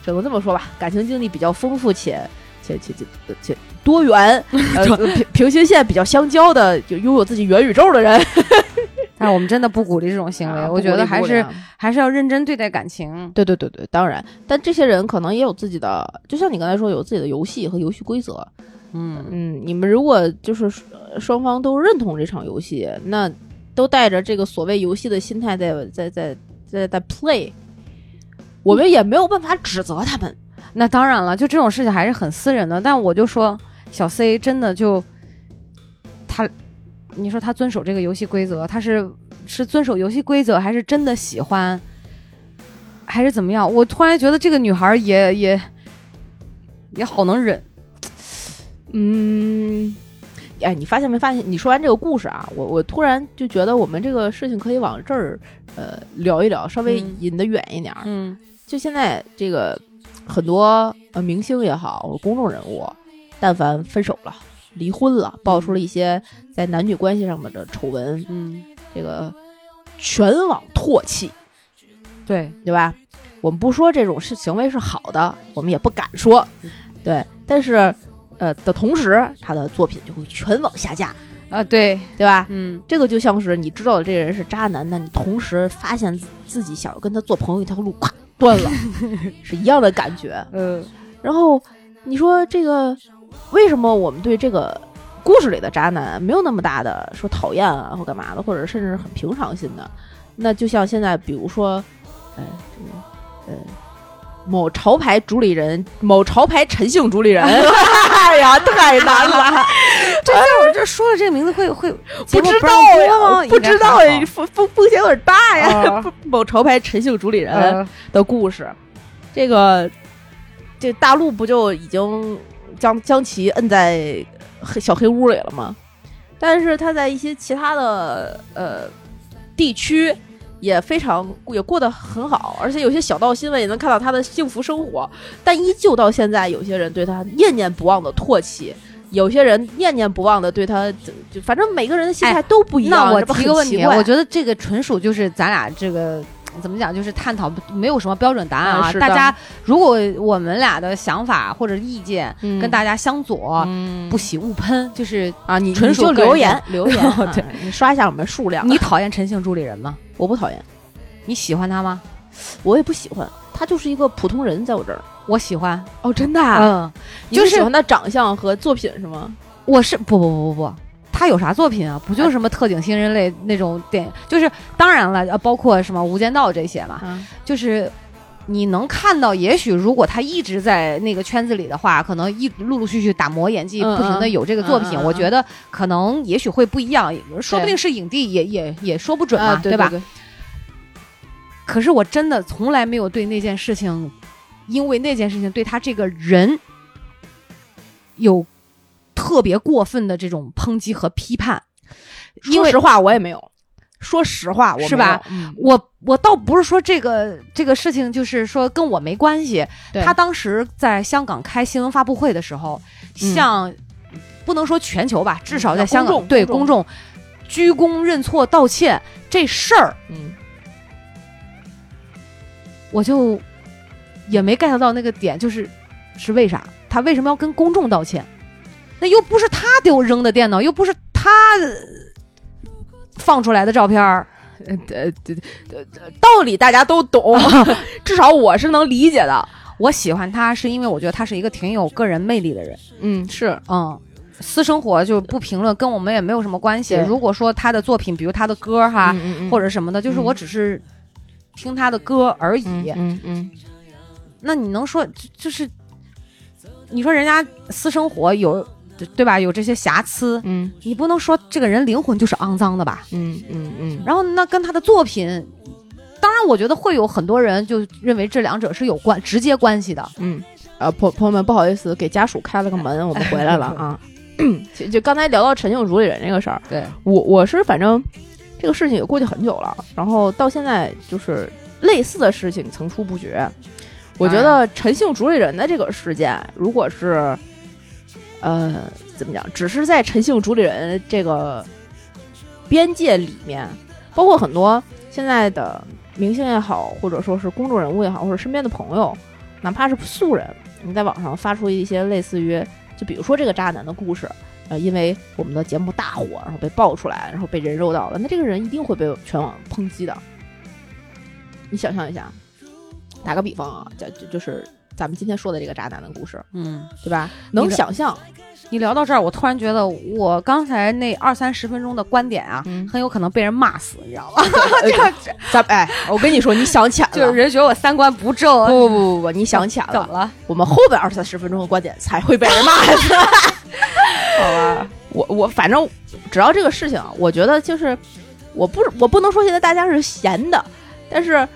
只能这么说吧。感情经历比较丰富且且且且且多元，*laughs* 呃，平平行线比较相交的，就拥有自己元宇宙的人。*laughs* 但是我们真的不鼓励这种行为，我觉得还是还是要认真对待感情。对对对对，当然，但这些人可能也有自己的，就像你刚才说，有自己的游戏和游戏规则。嗯嗯，你们如果就是双方都认同这场游戏，那都带着这个所谓游戏的心态在在在在在 play，我们也没有办法指责他们。那当然了，就这种事情还是很私人的。但我就说，小 C 真的就他。你说他遵守这个游戏规则，他是是遵守游戏规则，还是真的喜欢，还是怎么样？我突然觉得这个女孩也也也好能忍。嗯，哎，你发现没发现？你说完这个故事啊，我我突然就觉得我们这个事情可以往这儿呃聊一聊，稍微引得远一点。嗯，就现在这个很多呃明星也好，公众人物，但凡分手了、离婚了，爆出了一些在男女关系上面的丑闻，嗯，这个全网唾弃，对对吧？我们不说这种是行为是好的，我们也不敢说，对。但是，呃的同时，他的作品就会全网下架，啊，对对吧？嗯，这个就像是你知道这个人是渣男，那你同时发现自己想要跟他做朋友一条路，咵断了，*laughs* 是一样的感觉。嗯，然后你说这个为什么我们对这个故事里的渣男没有那么大的说讨厌啊或干嘛的，或者甚至很平常心的？那就像现在，比如说，呃，这个呃，某潮牌主理人，某潮牌陈姓主理人，*laughs* 哎呀，太难了！*laughs* 这在我这说了这个名字会会不知道呀，不知道呀，风风风险有点大呀。*laughs* 某潮牌陈姓主理人的故事，这个这大陆不就已经将将其摁在黑小黑屋里了吗？但是他在一些其他的呃地区。也非常也过得很好，而且有些小道新闻也能看到他的幸福生活，但依旧到现在，有些人对他念念不忘的唾弃，有些人念念不忘的对他，就反正每个人的心态都不一样。那我提个问题，我觉得这个纯属就是咱俩这个怎么讲，就是探讨没有什么标准答案啊。大家如果我们俩的想法或者意见跟大家相左，不喜勿喷，就是啊，你纯属留言留言，*laughs* 对你刷一下我们数量。你讨厌陈姓助理人吗？我不讨厌，你喜欢他吗？我也不喜欢，他就是一个普通人，在我这儿。我喜欢哦，真的，嗯，就是喜欢他长相和作品是吗？我是不不不不不，他有啥作品啊？不就是什么特警新人类那种电影？就是当然了，呃，包括什么《无间道》这些嘛，就是你能看到，也许如果他一直在那个圈子里的话，可能一陆陆续续打磨演技，不停的有这个作品，我觉得可能也许会不一样，说不定是影帝，也也也说不准嘛，对吧？可是我真的从来没有对那件事情，因为那件事情对他这个人有特别过分的这种抨击和批判。说实话，我也没有。说实话，我是吧？我我倒不是说这个这个事情就是说跟我没关系。他当时在香港开新闻发布会的时候，向不能说全球吧，至少在香港对公众鞠躬认错道歉这事儿，嗯。我就也没 get 到那个点，就是是为啥他为什么要跟公众道歉？那又不是他丢扔的电脑，又不是他放出来的照片儿，*laughs* 呃，道理大家都懂，*laughs* 至少我是能理解的。我喜欢他是因为我觉得他是一个挺有个人魅力的人。嗯，是，嗯，私生活就不评论，跟我们也没有什么关系。如果说他的作品，比如他的歌哈，或者什么的，就是我只是。听他的歌而已，嗯嗯，那你能说就是，你说人家私生活有对吧？有这些瑕疵，嗯，你不能说这个人灵魂就是肮脏的吧？嗯嗯嗯。然后那跟他的作品，当然我觉得会有很多人就认为这两者是有关直接关系的。嗯，呃，朋朋友们不好意思，给家属开了个门，我们回来了 *laughs* 啊。就刚才聊到陈姓主理人这个事儿，对我我是反正。这个事情也过去很久了，然后到现在就是类似的事情层出不穷。我觉得陈姓主理人的这个事件，如果是呃怎么讲，只是在陈姓主理人这个边界里面，包括很多现在的明星也好，或者说是公众人物也好，或者身边的朋友，哪怕是素人，你在网上发出一些类似于，就比如说这个渣男的故事。呃，因为我们的节目大火，然后被爆出来，然后被人肉到了，那这个人一定会被全网抨击的。你想象一下，打个比方啊，就就是咱们今天说的这个渣男的故事，嗯，对吧？能想象。你聊到这儿，我突然觉得我刚才那二三十分钟的观点啊，很有可能被人骂死，你知道吗？*laughs* 这咱哎，我跟你说，你想浅了，就是人觉得我三观不正。不不不不不，你想浅了，怎么了？我们后边二三十分钟的观点才会被人骂死。*laughs* 好吧，我我反正只要这个事情，我觉得就是我不我不能说现在大家是闲的，但是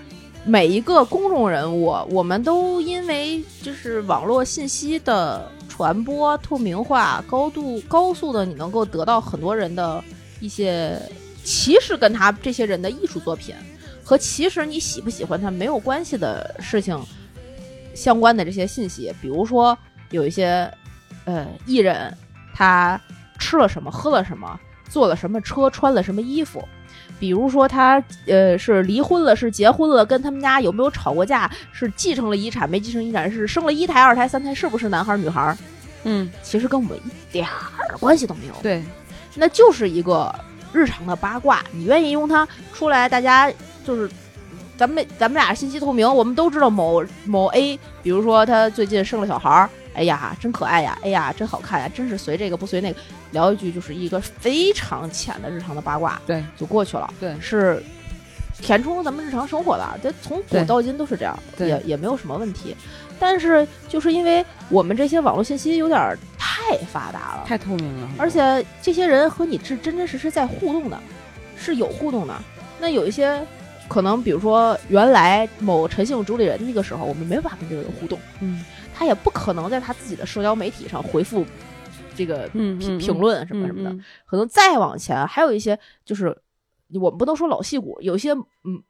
每一个公众人物，我们都因为就是网络信息的传播透明化、高度高速的，你能够得到很多人的一些，其实跟他这些人的艺术作品和其实你喜不喜欢他没有关系的事情。相关的这些信息，比如说有一些呃艺人他吃了什么，喝了什么，坐了什么车，穿了什么衣服。比如说他呃是离婚了，是结婚了，跟他们家有没有吵过架，是继承了遗产没继承遗产，是生了一胎、二胎、三胎，是不是男孩女孩？嗯，其实跟我们一点儿关系都没有。对，那就是一个日常的八卦。你愿意用它出来，大家就是咱们咱们俩信息透明，我们都知道某某 A，比如说他最近生了小孩儿。哎呀，真可爱呀！哎呀，真好看呀！真是随这个不随那个，聊一句就是一个非常浅的日常的八卦，对，就过去了。对，是填充咱们日常生活的，这从古到今都是这样，也也没有什么问题。但是就是因为我们这些网络信息有点太发达了，太透明了，而且这些人和你是真真实实在互动的，是有互动的。那有一些可能，比如说原来某陈姓主理人那个时候，我们没法跟这个人互动，嗯。他也不可能在他自己的社交媒体上回复这个评评论什么什么的，可能再往前还有一些，就是我们不能说老戏骨，有些嗯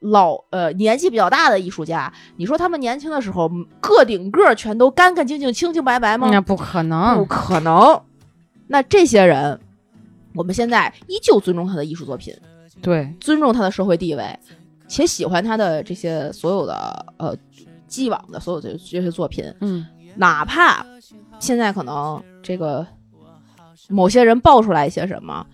老呃年纪比较大的艺术家，你说他们年轻的时候个顶个全都干干净净、清清白白吗？那不可能，不可能。那这些人，我们现在依旧尊重他的艺术作品，对，尊重他的社会地位，且喜欢他的这些所有的呃。既往的所有的这些作品，嗯，哪怕现在可能这个某些人爆出来一些什么，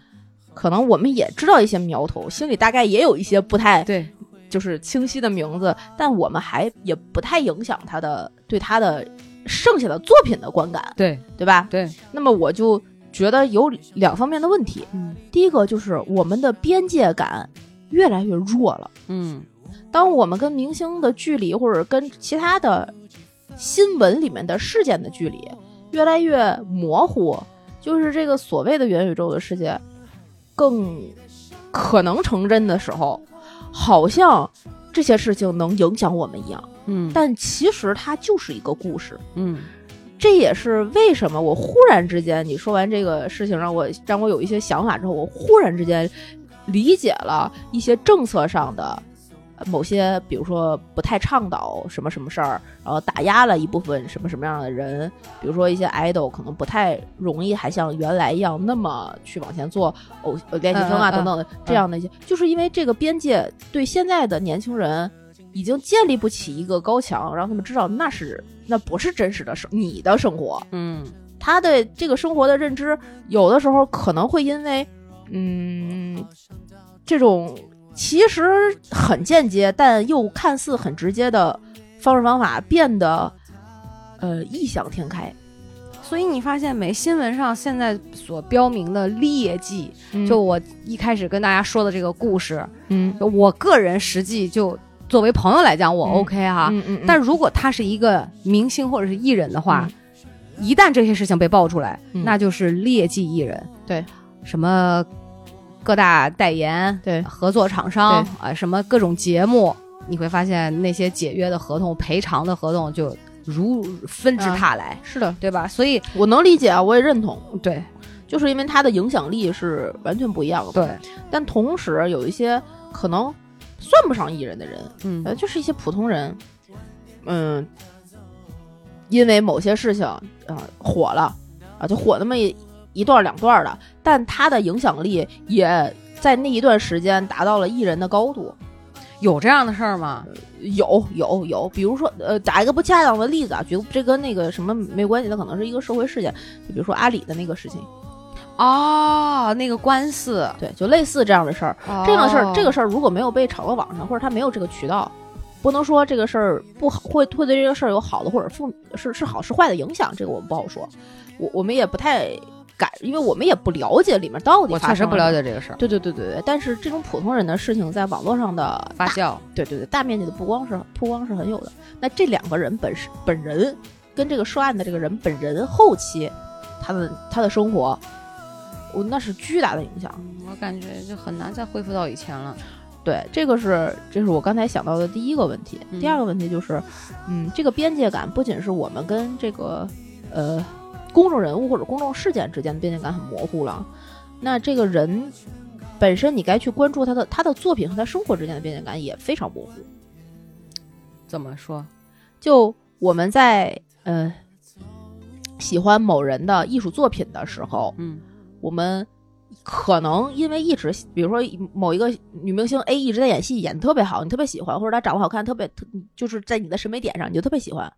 可能我们也知道一些苗头，心里大概也有一些不太对，就是清晰的名字，但我们还也不太影响他的对他的剩下的作品的观感，对对吧？对。那么我就觉得有两方面的问题，嗯，第一个就是我们的边界感越来越弱了，嗯。当我们跟明星的距离，或者跟其他的新闻里面的事件的距离越来越模糊，就是这个所谓的元宇宙的世界更可能成真的时候，好像这些事情能影响我们一样。嗯，但其实它就是一个故事。嗯，这也是为什么我忽然之间你说完这个事情，让我让我有一些想法之后，我忽然之间理解了一些政策上的。某些，比如说不太倡导什么什么事儿，然后打压了一部分什么什么样的人，比如说一些 idol 可能不太容易，还像原来一样那么去往前做偶练习生啊等等的这样的一些，就是因为这个边界对现在的年轻人已经建立不起一个高墙，让他们知道那是那不是真实的生你的生活，嗯，他的这个生活的认知有的时候可能会因为嗯这种。其实很间接，但又看似很直接的方式方法变得，呃，异想天开。所以你发现没？新闻上现在所标明的劣迹，就我一开始跟大家说的这个故事，嗯，我个人实际就作为朋友来讲，我 OK 哈。嗯嗯。但如果他是一个明星或者是艺人的话，一旦这些事情被爆出来，那就是劣迹艺人。对，什么？各大代言对合作厂商啊，什么各种节目，你会发现那些解约的合同、赔偿的合同就如纷至沓来。是的，对吧？所以我能理解啊，我也认同。对，就是因为它的影响力是完全不一样的。对，但同时有一些可能算不上艺人的人，嗯，呃，就是一些普通人，嗯，因为某些事情啊火了啊，就火那么一。一段两段的，但他的影响力也在那一段时间达到了艺人的高度。有这样的事儿吗？有有有，比如说，呃，打一个不恰当的例子啊，觉得这跟那个什么没关系，它可能是一个社会事件。就比如说阿里的那个事情，哦，那个官司，对，就类似这样的事儿。这样的事儿，这个事儿如果没有被炒到网上，或者他没有这个渠道，不能说这个事儿不好，会会对这个事儿有好的或者负是是好是坏的影响，这个我们不好说。我我们也不太。改，因为我们也不了解里面到底。我确实不了解这个事儿。对对对对对，但是这种普通人的事情在网络上的发酵，对对对，大面积的曝光是曝光是很有的。那这两个人本身本人跟这个涉案的这个人本人后期，他的他的生活，我那是巨大的影响。我感觉就很难再恢复到以前了。对，这个是这是我刚才想到的第一个问题。第二个问题就是，嗯，这个边界感不仅是我们跟这个呃。公众人物或者公众事件之间的边界感很模糊了，那这个人本身你该去关注他的他的作品和他生活之间的边界感也非常模糊。怎么说？就我们在呃喜欢某人的艺术作品的时候，嗯，我们可能因为一直，比如说某一个女明星 A 一直在演戏，演的特别好，你特别喜欢，或者她长得好看，特别特就是在你的审美点上，你就特别喜欢。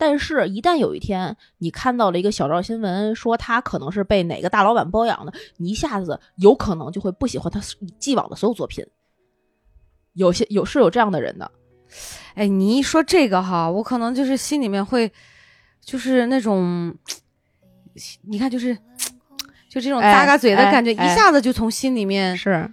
但是，一旦有一天你看到了一个小道新闻，说他可能是被哪个大老板包养的，你一下子有可能就会不喜欢他既往的所有作品。有些有是有这样的人的。哎，你一说这个哈，我可能就是心里面会，就是那种，你看，就是就这种咂嘎嘴的感觉，一下子就从心里面是。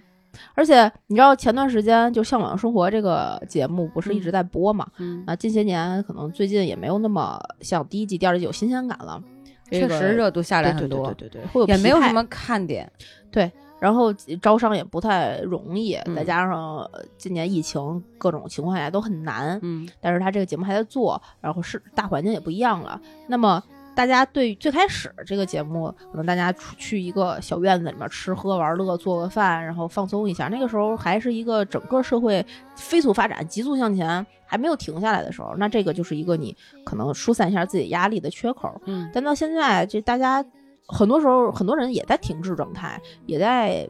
而且你知道前段时间就《向往生活》这个节目不是一直在播嘛？嗯，啊，近些年可能最近也没有那么像第一季、第二季有新鲜感了。确实热度下来很多，对对对，也没有什么看点。对，然后招商也不太容易，再加上今年疫情各种情况下都很难。嗯，但是他这个节目还在做，然后是大环境也不一样了。那么。大家对最开始这个节目，可能大家出去一个小院子里面吃喝玩乐，做个饭，然后放松一下。那个时候还是一个整个社会飞速发展、急速向前，还没有停下来的时候，那这个就是一个你可能疏散一下自己压力的缺口。嗯，但到现在，这大家很多时候很多人也在停滞状态，也在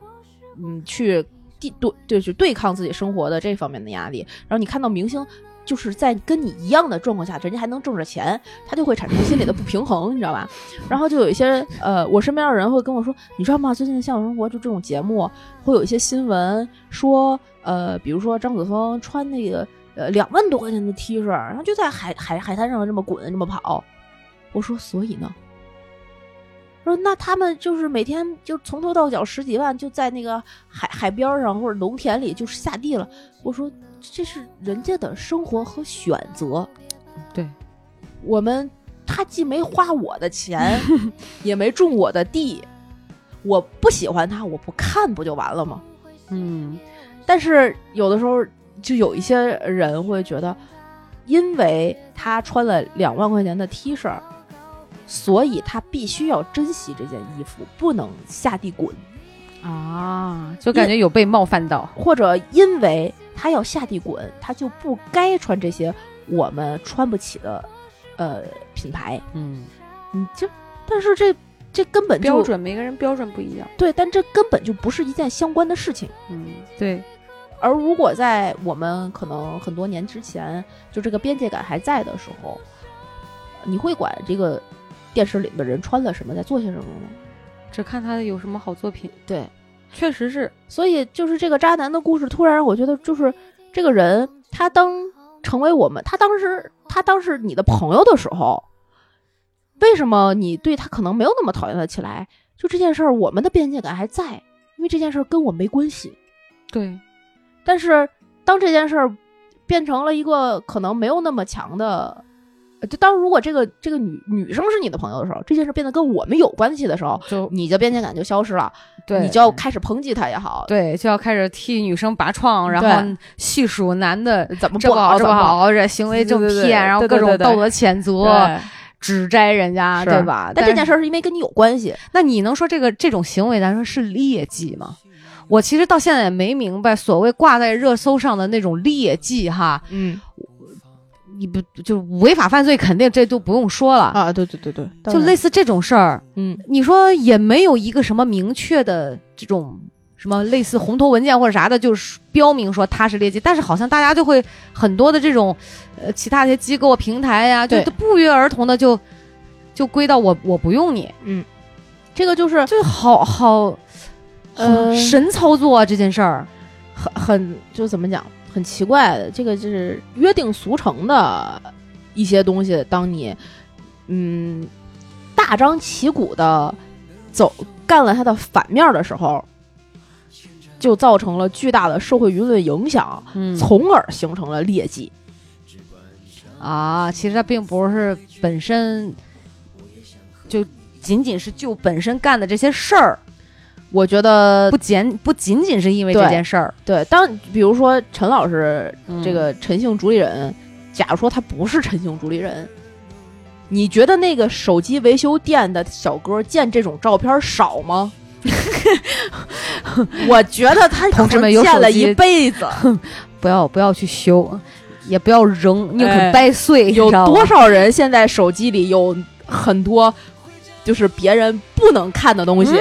嗯去对对对去对抗自己生活的这方面的压力。然后你看到明星。就是在跟你一样的状况下，人家还能挣着钱，他就会产生心理的不平衡，你知道吧？然后就有一些呃，我身边的人会跟我说，你知道吗？最近的《向往生活》就这种节目，会有一些新闻说，呃，比如说张子枫穿那个呃两万多块钱的 T 恤，然后就在海 *laughs* 海海滩上这么滚这么跑。我说，所以呢？说那他们就是每天就从头到脚十几万就在那个海海边上或者农田里就是下地了。我说。这是人家的生活和选择，对，我们他既没花我的钱，*laughs* 也没种我的地，我不喜欢他，我不看不就完了吗？嗯，但是有的时候就有一些人会觉得，因为他穿了两万块钱的 T 恤，所以他必须要珍惜这件衣服，不能下地滚啊，就感觉有被冒犯到，或者因为。他要下地滚，他就不该穿这些我们穿不起的，呃，品牌。嗯，你这，但是这这根本标准，每个人标准不一样。对，但这根本就不是一件相关的事情。嗯，对。而如果在我们可能很多年之前，就这个边界感还在的时候，你会管这个电视里的人穿了什么，在做些什么吗？只看他有什么好作品。对。确实是，所以就是这个渣男的故事，突然让我觉得，就是这个人，他当成为我们，他当时他当时你的朋友的时候，为什么你对他可能没有那么讨厌的起来？就这件事儿，我们的边界感还在，因为这件事儿跟我没关系。对，但是当这件事儿变成了一个可能没有那么强的。就当如果这个这个女女生是你的朋友的时候，这件事变得跟我们有关系的时候，就你的边界感就消失了，对，你就要开始抨击她也好，对，就要开始替女生拔创，然后细数男的怎么不好，怎么好，这行为正骗，然后各种道德谴责，指摘人家，对吧？但这件事是因为跟你有关系，那你能说这个这种行为，咱说是劣迹吗？我其实到现在也没明白，所谓挂在热搜上的那种劣迹，哈，嗯。你不就违法犯罪，肯定这都不用说了啊！对对对对，就类似这种事儿，嗯，你说也没有一个什么明确的这种什么类似红头文件或者啥的，就是标明说他是劣迹，但是好像大家就会很多的这种呃其他一些机构平台呀，就不约而同的就就归到我我不用你，嗯，这个就是就好好呃神操作啊这件事儿，很很就怎么讲？很奇怪的，这个就是约定俗成的一些东西。当你嗯大张旗鼓的走干了它的反面的时候，就造成了巨大的社会舆论影响，从而形成了劣迹。啊，其实他并不是本身就仅仅是就本身干的这些事儿。我觉得不仅不仅仅是因为这件事儿，对，当比如说陈老师这个陈姓主理人，假如说他不是陈姓主理人，你觉得那个手机维修店的小哥见这种照片少吗？*laughs* 我觉得他同志们见了一辈子，*laughs* 不要不要去修，也不要扔，宁可掰碎。有多少人现在手机里有很多就是别人不能看的东西？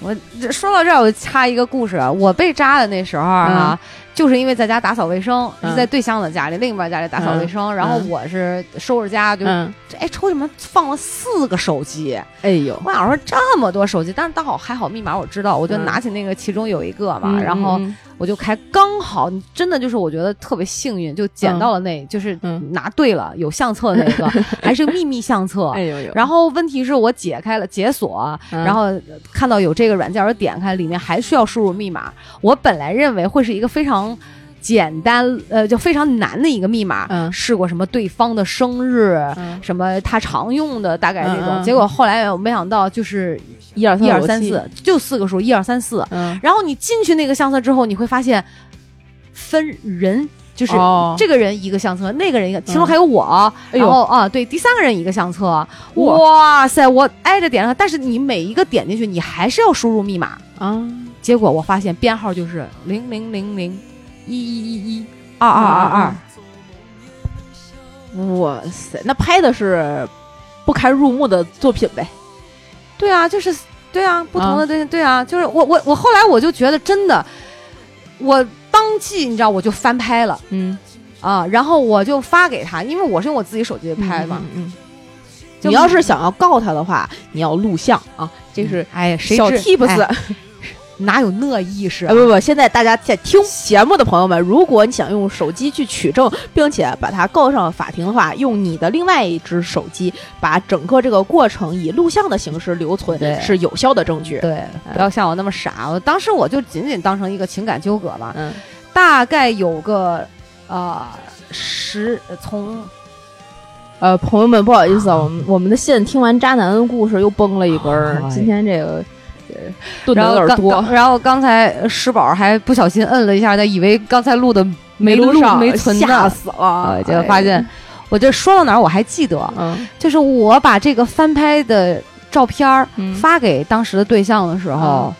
我说到这儿，我插一个故事啊。我被扎的那时候啊，就是因为在家打扫卫生，是在对象的家里，另一半家里打扫卫生，然后我是收拾家，就哎，抽屉里面放了四个手机。哎呦，我想说这么多手机，但是倒好还好密码我知道，我就拿起那个其中有一个嘛，然后。我就开刚好，真的就是我觉得特别幸运，就捡到了那，就是拿对了有相册的那个，*laughs* 还是秘密相册。哎呦呦！然后问题是我解开了解锁，然后看到有这个软件，我点开，里面还需要输入密码。我本来认为会是一个非常。简单，呃，就非常难的一个密码。嗯，试过什么对方的生日，什么他常用的，大概这种。结果后来我没想到，就是一二一二三四，就四个数，一二三四。嗯，然后你进去那个相册之后，你会发现分人，就是这个人一个相册，那个人一个，其中还有我。然后啊，对，第三个人一个相册。哇塞，我挨着点上，但是你每一个点进去，你还是要输入密码啊。结果我发现编号就是零零零零。一一一一二二二二，哇塞，那拍的是不堪入目的作品呗？对啊，就是对啊，不同的对对啊，就是我我我后来我就觉得真的，我当即你知道我就翻拍了，嗯。啊，然后我就发给他，因为我是用我自己手机拍嘛，嗯，你要是想要告他的话，你要录像啊，这是哎呀，小 tips。哪有那意识？啊？不不，现在大家在听节目的朋友们，如果你想用手机去取证，并且把它告上法庭的话，用你的另外一只手机把整个这个过程以录像的形式留存，是有效的证据。对，不要像我那么傻。我当时我就仅仅当成一个情感纠葛吧。嗯，大概有个呃十从呃朋友们不好意思啊，我们我们的线听完渣男的故事又崩了一根儿。今天这个。炖的有点多，然后刚才石宝还不小心摁了一下，他以为刚才录的没录上，没存吓死了。结果发现，我这说到哪儿我还记得，嗯，就是我把这个翻拍的照片发给当时的对象的时候，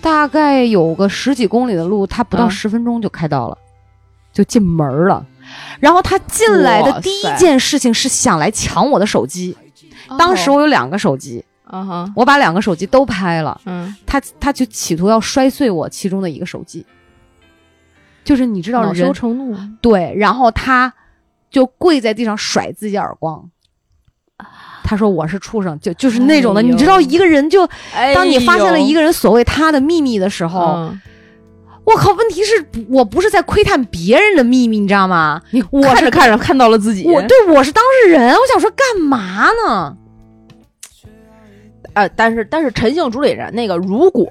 大概有个十几公里的路，他不到十分钟就开到了，就进门了。然后他进来的第一件事情是想来抢我的手机，当时我有两个手机。嗯哼，我把两个手机都拍了。嗯，他他就企图要摔碎我其中的一个手机，就是你知道恼羞成怒。对，然后他就跪在地上甩自己耳光。他说我是畜生，就就是那种的。你知道一个人就，当你发现了一个人所谓他的秘密的时候，我靠！问题是我不是在窥探别人的秘密，你知道吗？你我是看着看到了自己。我对我是当事人，我想说干嘛呢？呃，但是但是陈姓主理人那个，如果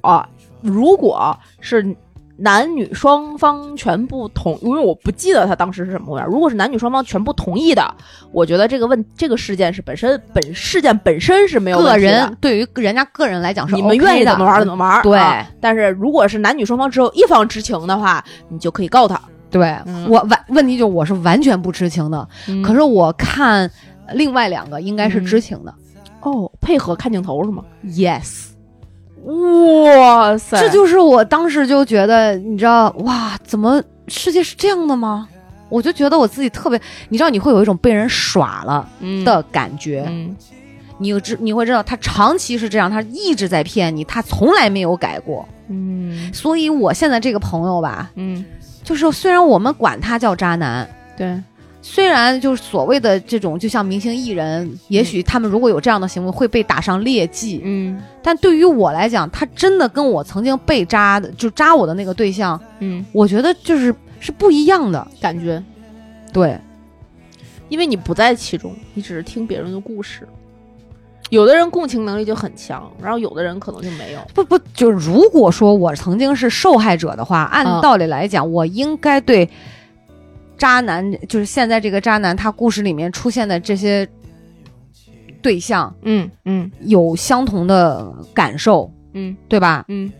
如果是男女双方全部同，因为我不记得他当时是什么模样。如果是男女双方全部同意的，我觉得这个问这个事件是本身本事件本身是没有个人对于人家个人来讲是你们愿意怎么玩怎么玩。对，但是如果是男女双方只有一方知情的话，你就可以告他。对我完问题就我是完全不知情的，可是我看另外两个应该是知情的。哦，配合看镜头是吗？Yes，哇塞，这就是我当时就觉得，你知道，哇，怎么世界是这样的吗？我就觉得我自己特别，你知道，你会有一种被人耍了的感觉。嗯，你知你会知道，他长期是这样，他一直在骗你，他从来没有改过。嗯，所以我现在这个朋友吧，嗯，就是虽然我们管他叫渣男，对。虽然就是所谓的这种，就像明星艺人，也许他们如果有这样的行为会被打上劣迹，嗯，但对于我来讲，他真的跟我曾经被扎的，就扎我的那个对象，嗯，我觉得就是是不一样的感觉，对，因为你不在其中，你只是听别人的故事，有的人共情能力就很强，然后有的人可能就没有，不不，就如果说我曾经是受害者的话，按道理来讲，我应该对。渣男就是现在这个渣男，他故事里面出现的这些对象，嗯嗯，有相同的感受，嗯，对吧？嗯。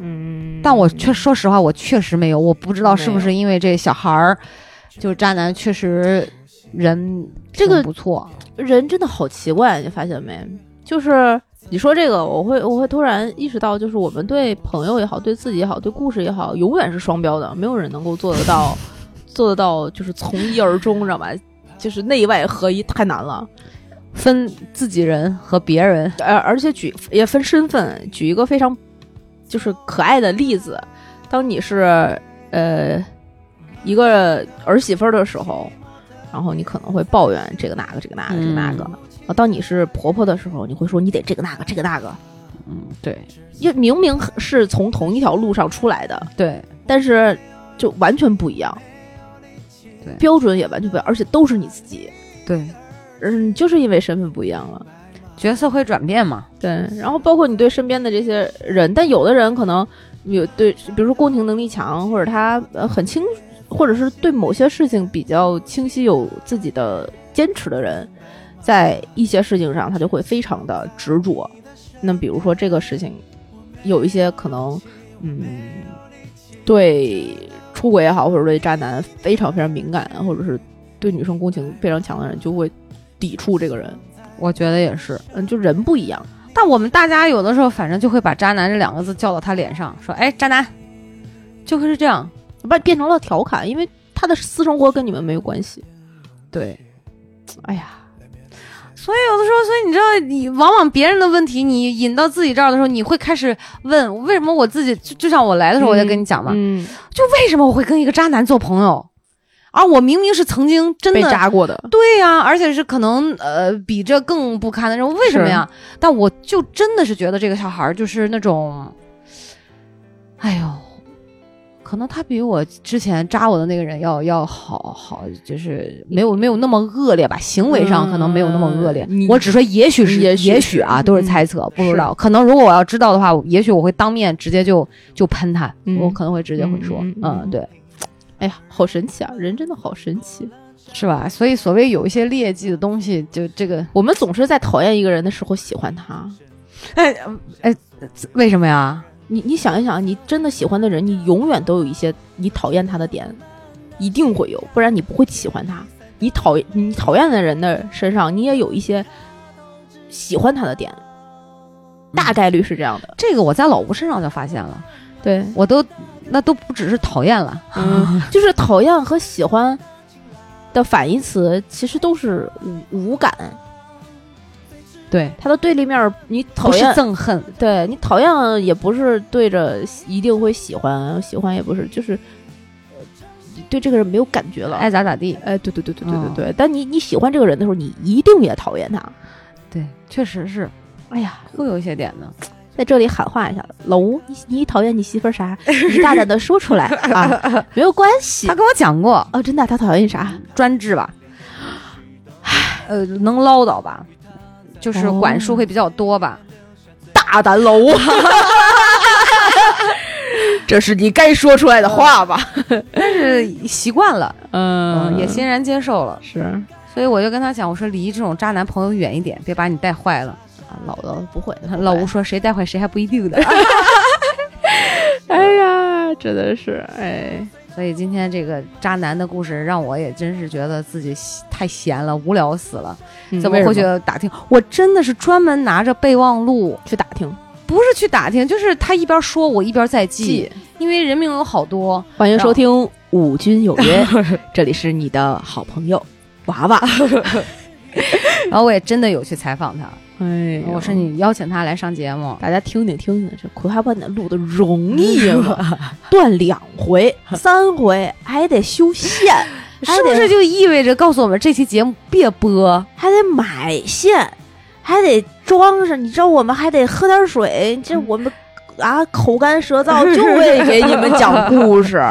嗯，但我确说实话，我确实没有，我不知道是不是因为这小孩儿，就是渣男，确实人这个不错，人真的好奇怪，你发现没？就是你说这个，我会我会突然意识到，就是我们对朋友也好，对自己也好，对故事也好，永远是双标的，没有人能够做得到，做得到就是从一而终，知道吧？就是内外合一，太难了。分自己人和别人，而而且举也分身份。举一个非常就是可爱的例子，当你是呃一个儿媳妇的时候，然后你可能会抱怨这个那个这个那个这个那个。啊，当你是婆婆的时候，你会说你得这个那个这个那个，嗯，对，就明明是从同一条路上出来的，对，但是就完全不一样，对，标准也完全不一样，而且都是你自己，对，嗯，就是因为身份不一样了，角色会转变嘛，对，然后包括你对身边的这些人，但有的人可能有对，比如说共情能力强，或者他呃很清，或者是对某些事情比较清晰，有自己的坚持的人。在一些事情上，他就会非常的执着。那比如说这个事情，有一些可能，嗯，对出轨也好，或者对渣男非常非常敏感，或者是对女生共情非常强的人，就会抵触这个人。我觉得也是，嗯，就人不一样。但我们大家有的时候，反正就会把“渣男”这两个字叫到他脸上，说：“哎，渣男。”就会是这样，把变成了调侃，因为他的私生活跟你们没有关系。对，哎呀。所以有的时候，所以你知道，你往往别人的问题，你引到自己这儿的时候，你会开始问：为什么我自己就就像我来的时候，我就跟你讲嘛，就为什么我会跟一个渣男做朋友？而我明明是曾经真的被渣过的，对呀，而且是可能呃比这更不堪的人，为什么呀？但我就真的是觉得这个小孩就是那种，哎呦。可能他比我之前扎我的那个人要要好好，就是没有没有那么恶劣吧，行为上可能没有那么恶劣。我只说也许是也许啊，都是猜测，不知道。可能如果我要知道的话，也许我会当面直接就就喷他，我可能会直接会说，嗯，对。哎呀，好神奇啊，人真的好神奇，是吧？所以所谓有一些劣迹的东西，就这个，我们总是在讨厌一个人的时候喜欢他。哎哎，为什么呀？你你想一想，你真的喜欢的人，你永远都有一些你讨厌他的点，一定会有，不然你不会喜欢他。你讨厌你讨厌的人的身上，你也有一些喜欢他的点，大概率是这样的。这个我在老吴身上就发现了，对我都那都不只是讨厌了，就是讨厌和喜欢的反义词，其实都是无无感。对他的对立面，你讨厌憎恨，对你讨厌也不是对着一定会喜欢，喜欢也不是，就是对这个人没有感觉了，爱咋咋地。哎，对对对对对对对。但你你喜欢这个人的时候，你一定也讨厌他。对，确实是。哎呀，会有一些点呢，在这里喊话一下，老吴，你你讨厌你媳妇啥？*laughs* 你大胆的说出来 *laughs* 啊，没有关系。他跟我讲过，哦，真的，他讨厌你啥？专制吧，呃，能唠叨吧。就是管束会比较多吧，大胆楼，*laughs* 这是你该说出来的话吧？但是习惯了，嗯，也欣然接受了。是，所以我就跟他讲，我说离这种渣男朋友远一点，别把你带坏了。老的不会，老吴说谁带坏谁还不一定呢。*laughs* 哎呀，真的是哎。所以今天这个渣男的故事让我也真是觉得自己太闲了，无聊死了。怎么会去打听？我真的是专门拿着备忘录去打听，不是去打听，就是他一边说，我一边在记。因为人名有好多。欢迎收听《五军有约 *laughs*》，这里是你的好朋友娃娃。*laughs* 然后我也真的有去采访他。哎，我说你邀请他来上节目，大家听听听听，这葵花宝典录的容易吗？*laughs* 断两回、三回还得修线，*laughs* 是不是就意味着告诉我们这期节目别播，还得买线，还得装上？你知道我们还得喝点水，这我们啊口干舌燥，*laughs* 就为给你们讲故事。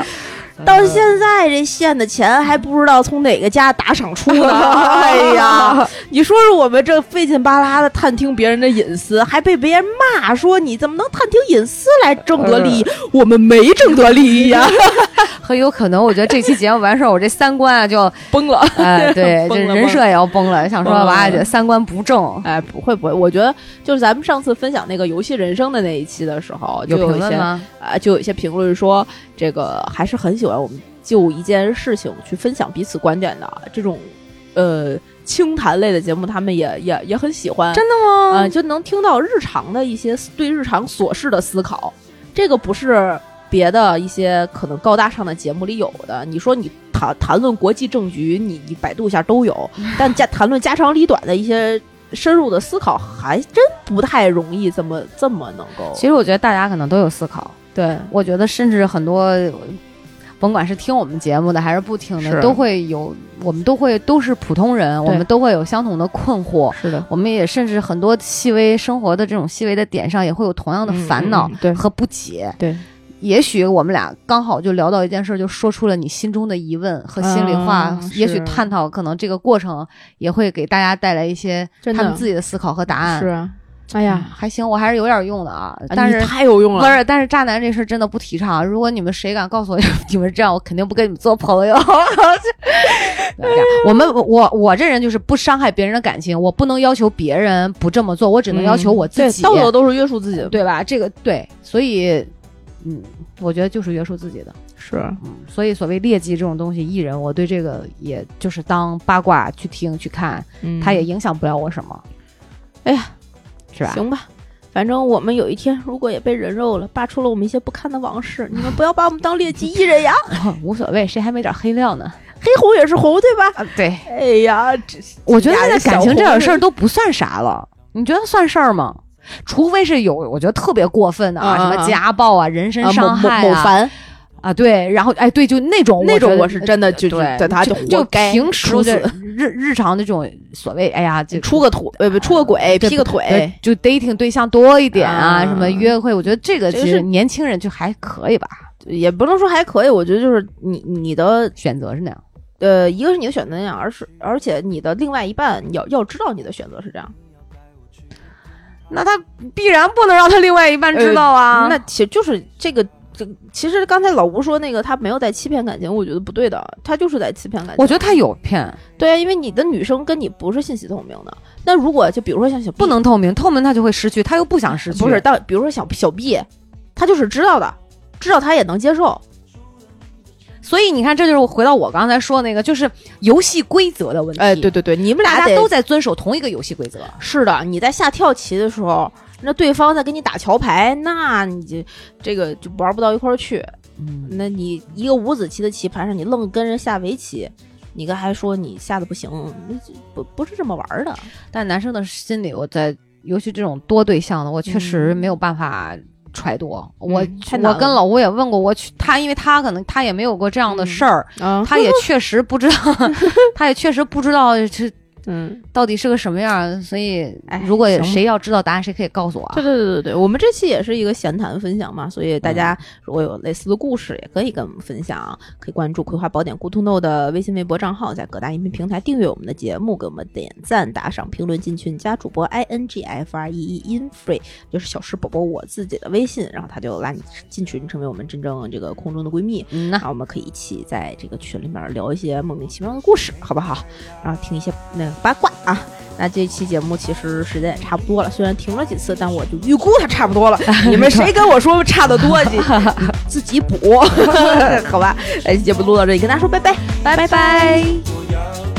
到现在这线的钱还不知道从哪个家打赏出呢？*laughs* 哎呀，*laughs* 你说说我们这费劲巴拉的探听别人的隐私，还被别人骂说你怎么能探听隐私来挣得利益？我们没挣得利益呀，*laughs* 很有可能，我觉得这期节目完事儿，我这三观啊就崩了。哎，对，这人设也要崩了。想说娃娃姐三观不正，哎，不会不会，我觉得就是咱们上次分享那个游戏人生的那一期的时候，就有一些啊，就有一些评论说这个还是很喜欢。我们就一件事情去分享彼此观点的这种，呃，清谈类的节目，他们也也也很喜欢。真的吗？嗯，就能听到日常的一些对日常琐事的思考。这个不是别的一些可能高大上的节目里有的。你说你谈谈论国际政局，你你百度一下都有。*laughs* 但家谈论家长里短的一些深入的思考，还真不太容易这么这么能够。其实我觉得大家可能都有思考。对，我觉得甚至很多。甭管是听我们节目的还是不听的，都会有，我们都会都是普通人，我们都会有相同的困惑。是的，我们也甚至很多细微生活的这种细微的点上，也会有同样的烦恼和不解。对，也许我们俩刚好就聊到一件事，就说出了你心中的疑问和心里话。也许探讨可能这个过程也会给大家带来一些他们自己的思考和答案。是。哎呀，还行，我还是有点用的啊。但是太有用了。不是，但是渣男这事真的不提倡。如果你们谁敢告诉我 *laughs* 你们这样，我肯定不跟你们做朋友。*laughs* 我们我我这人就是不伤害别人的感情，我不能要求别人不这么做，我只能要求我自己。道德都是约束自己的，对吧？这个对，所以嗯，我觉得就是约束自己的。是，嗯，所以所谓劣迹这种东西，艺人，我对这个也就是当八卦去听去看，他也影响不了我什么。哎呀。是吧？行吧，反正我们有一天如果也被人肉了，扒出了我们一些不堪的往事，你们不要把我们当劣迹艺人呀！*laughs* 无所谓，谁还没点黑料呢？黑红也是红，对吧？啊，对。哎呀，这我觉得现在感情这点事儿都不算啥了，你觉得算事儿吗？除非是有我觉得特别过分的啊，什么家暴啊、人身伤害啊。啊，对，然后哎，对，就那种那种，我是真的就对，他就就平时的 *laughs* 日日常的这种所谓，哎呀，就出个腿，呃，不出个轨，劈个腿，就 dating 对象多一点啊，什么约会，我觉得这个其实年轻人就还可以吧，也不能说还可以，我觉得就是你你的选择是那样，呃，一个是你的选择那样，而是而且你的另外一半要要知道你的选择是这样，那他必然不能让他另外一半知道啊，那其实就是这个。这其实刚才老吴说那个他没有在欺骗感情，我觉得不对的，他就是在欺骗感情。我觉得他有骗，对啊，因为你的女生跟你不是信息透明的。那如果就比如说像小不能透明，透明他就会失去，他又不想失去。不是，但比如说小小 B，他就是知道的，知道他也能接受。所以你看，这就是回到我刚才说的那个，就是游戏规则的问题。哎，对对对，你们俩都在遵守同一个游戏规则。是的，你在下跳棋的时候，那对方在跟你打桥牌，那你就这个就玩不到一块儿去。嗯，那你一个五子棋的棋盘上，你愣跟人下围棋，你刚还说你下的不行，不不是这么玩的。但男生的心理，我在尤其这种多对象的，我确实没有办法揣度。我我跟老吴也问过，我去他，因为他可能他也没有过这样的事儿，他也确实不知道，*laughs* 他也确实不知道这。嗯，到底是个什么样？所以，如果谁要知道答案，谁可以告诉我啊？对对对对对，我们这期也是一个闲谈分享嘛，所以大家如果有类似的故事，也可以跟我们分享。可以关注《葵花宝典》咕通豆的微信、微博账号，在各大音频平台订阅我们的节目，给我们点赞、打赏、评论、进群、加主播 i n g f r e e in free，就是小石宝宝我自己的微信，然后他就拉你进群，成为我们真正这个空中的闺蜜。嗯，那我们可以一起在这个群里面聊一些莫名其妙的故事，好不好？然后听一些那。八卦啊，那这期节目其实时间也差不多了，虽然停了几次，但我就预估它差不多了。*laughs* 你们谁跟我说差得多，*laughs* 自己补，*laughs* 好吧？哎，节目录到这里，跟大家说拜拜，拜拜拜。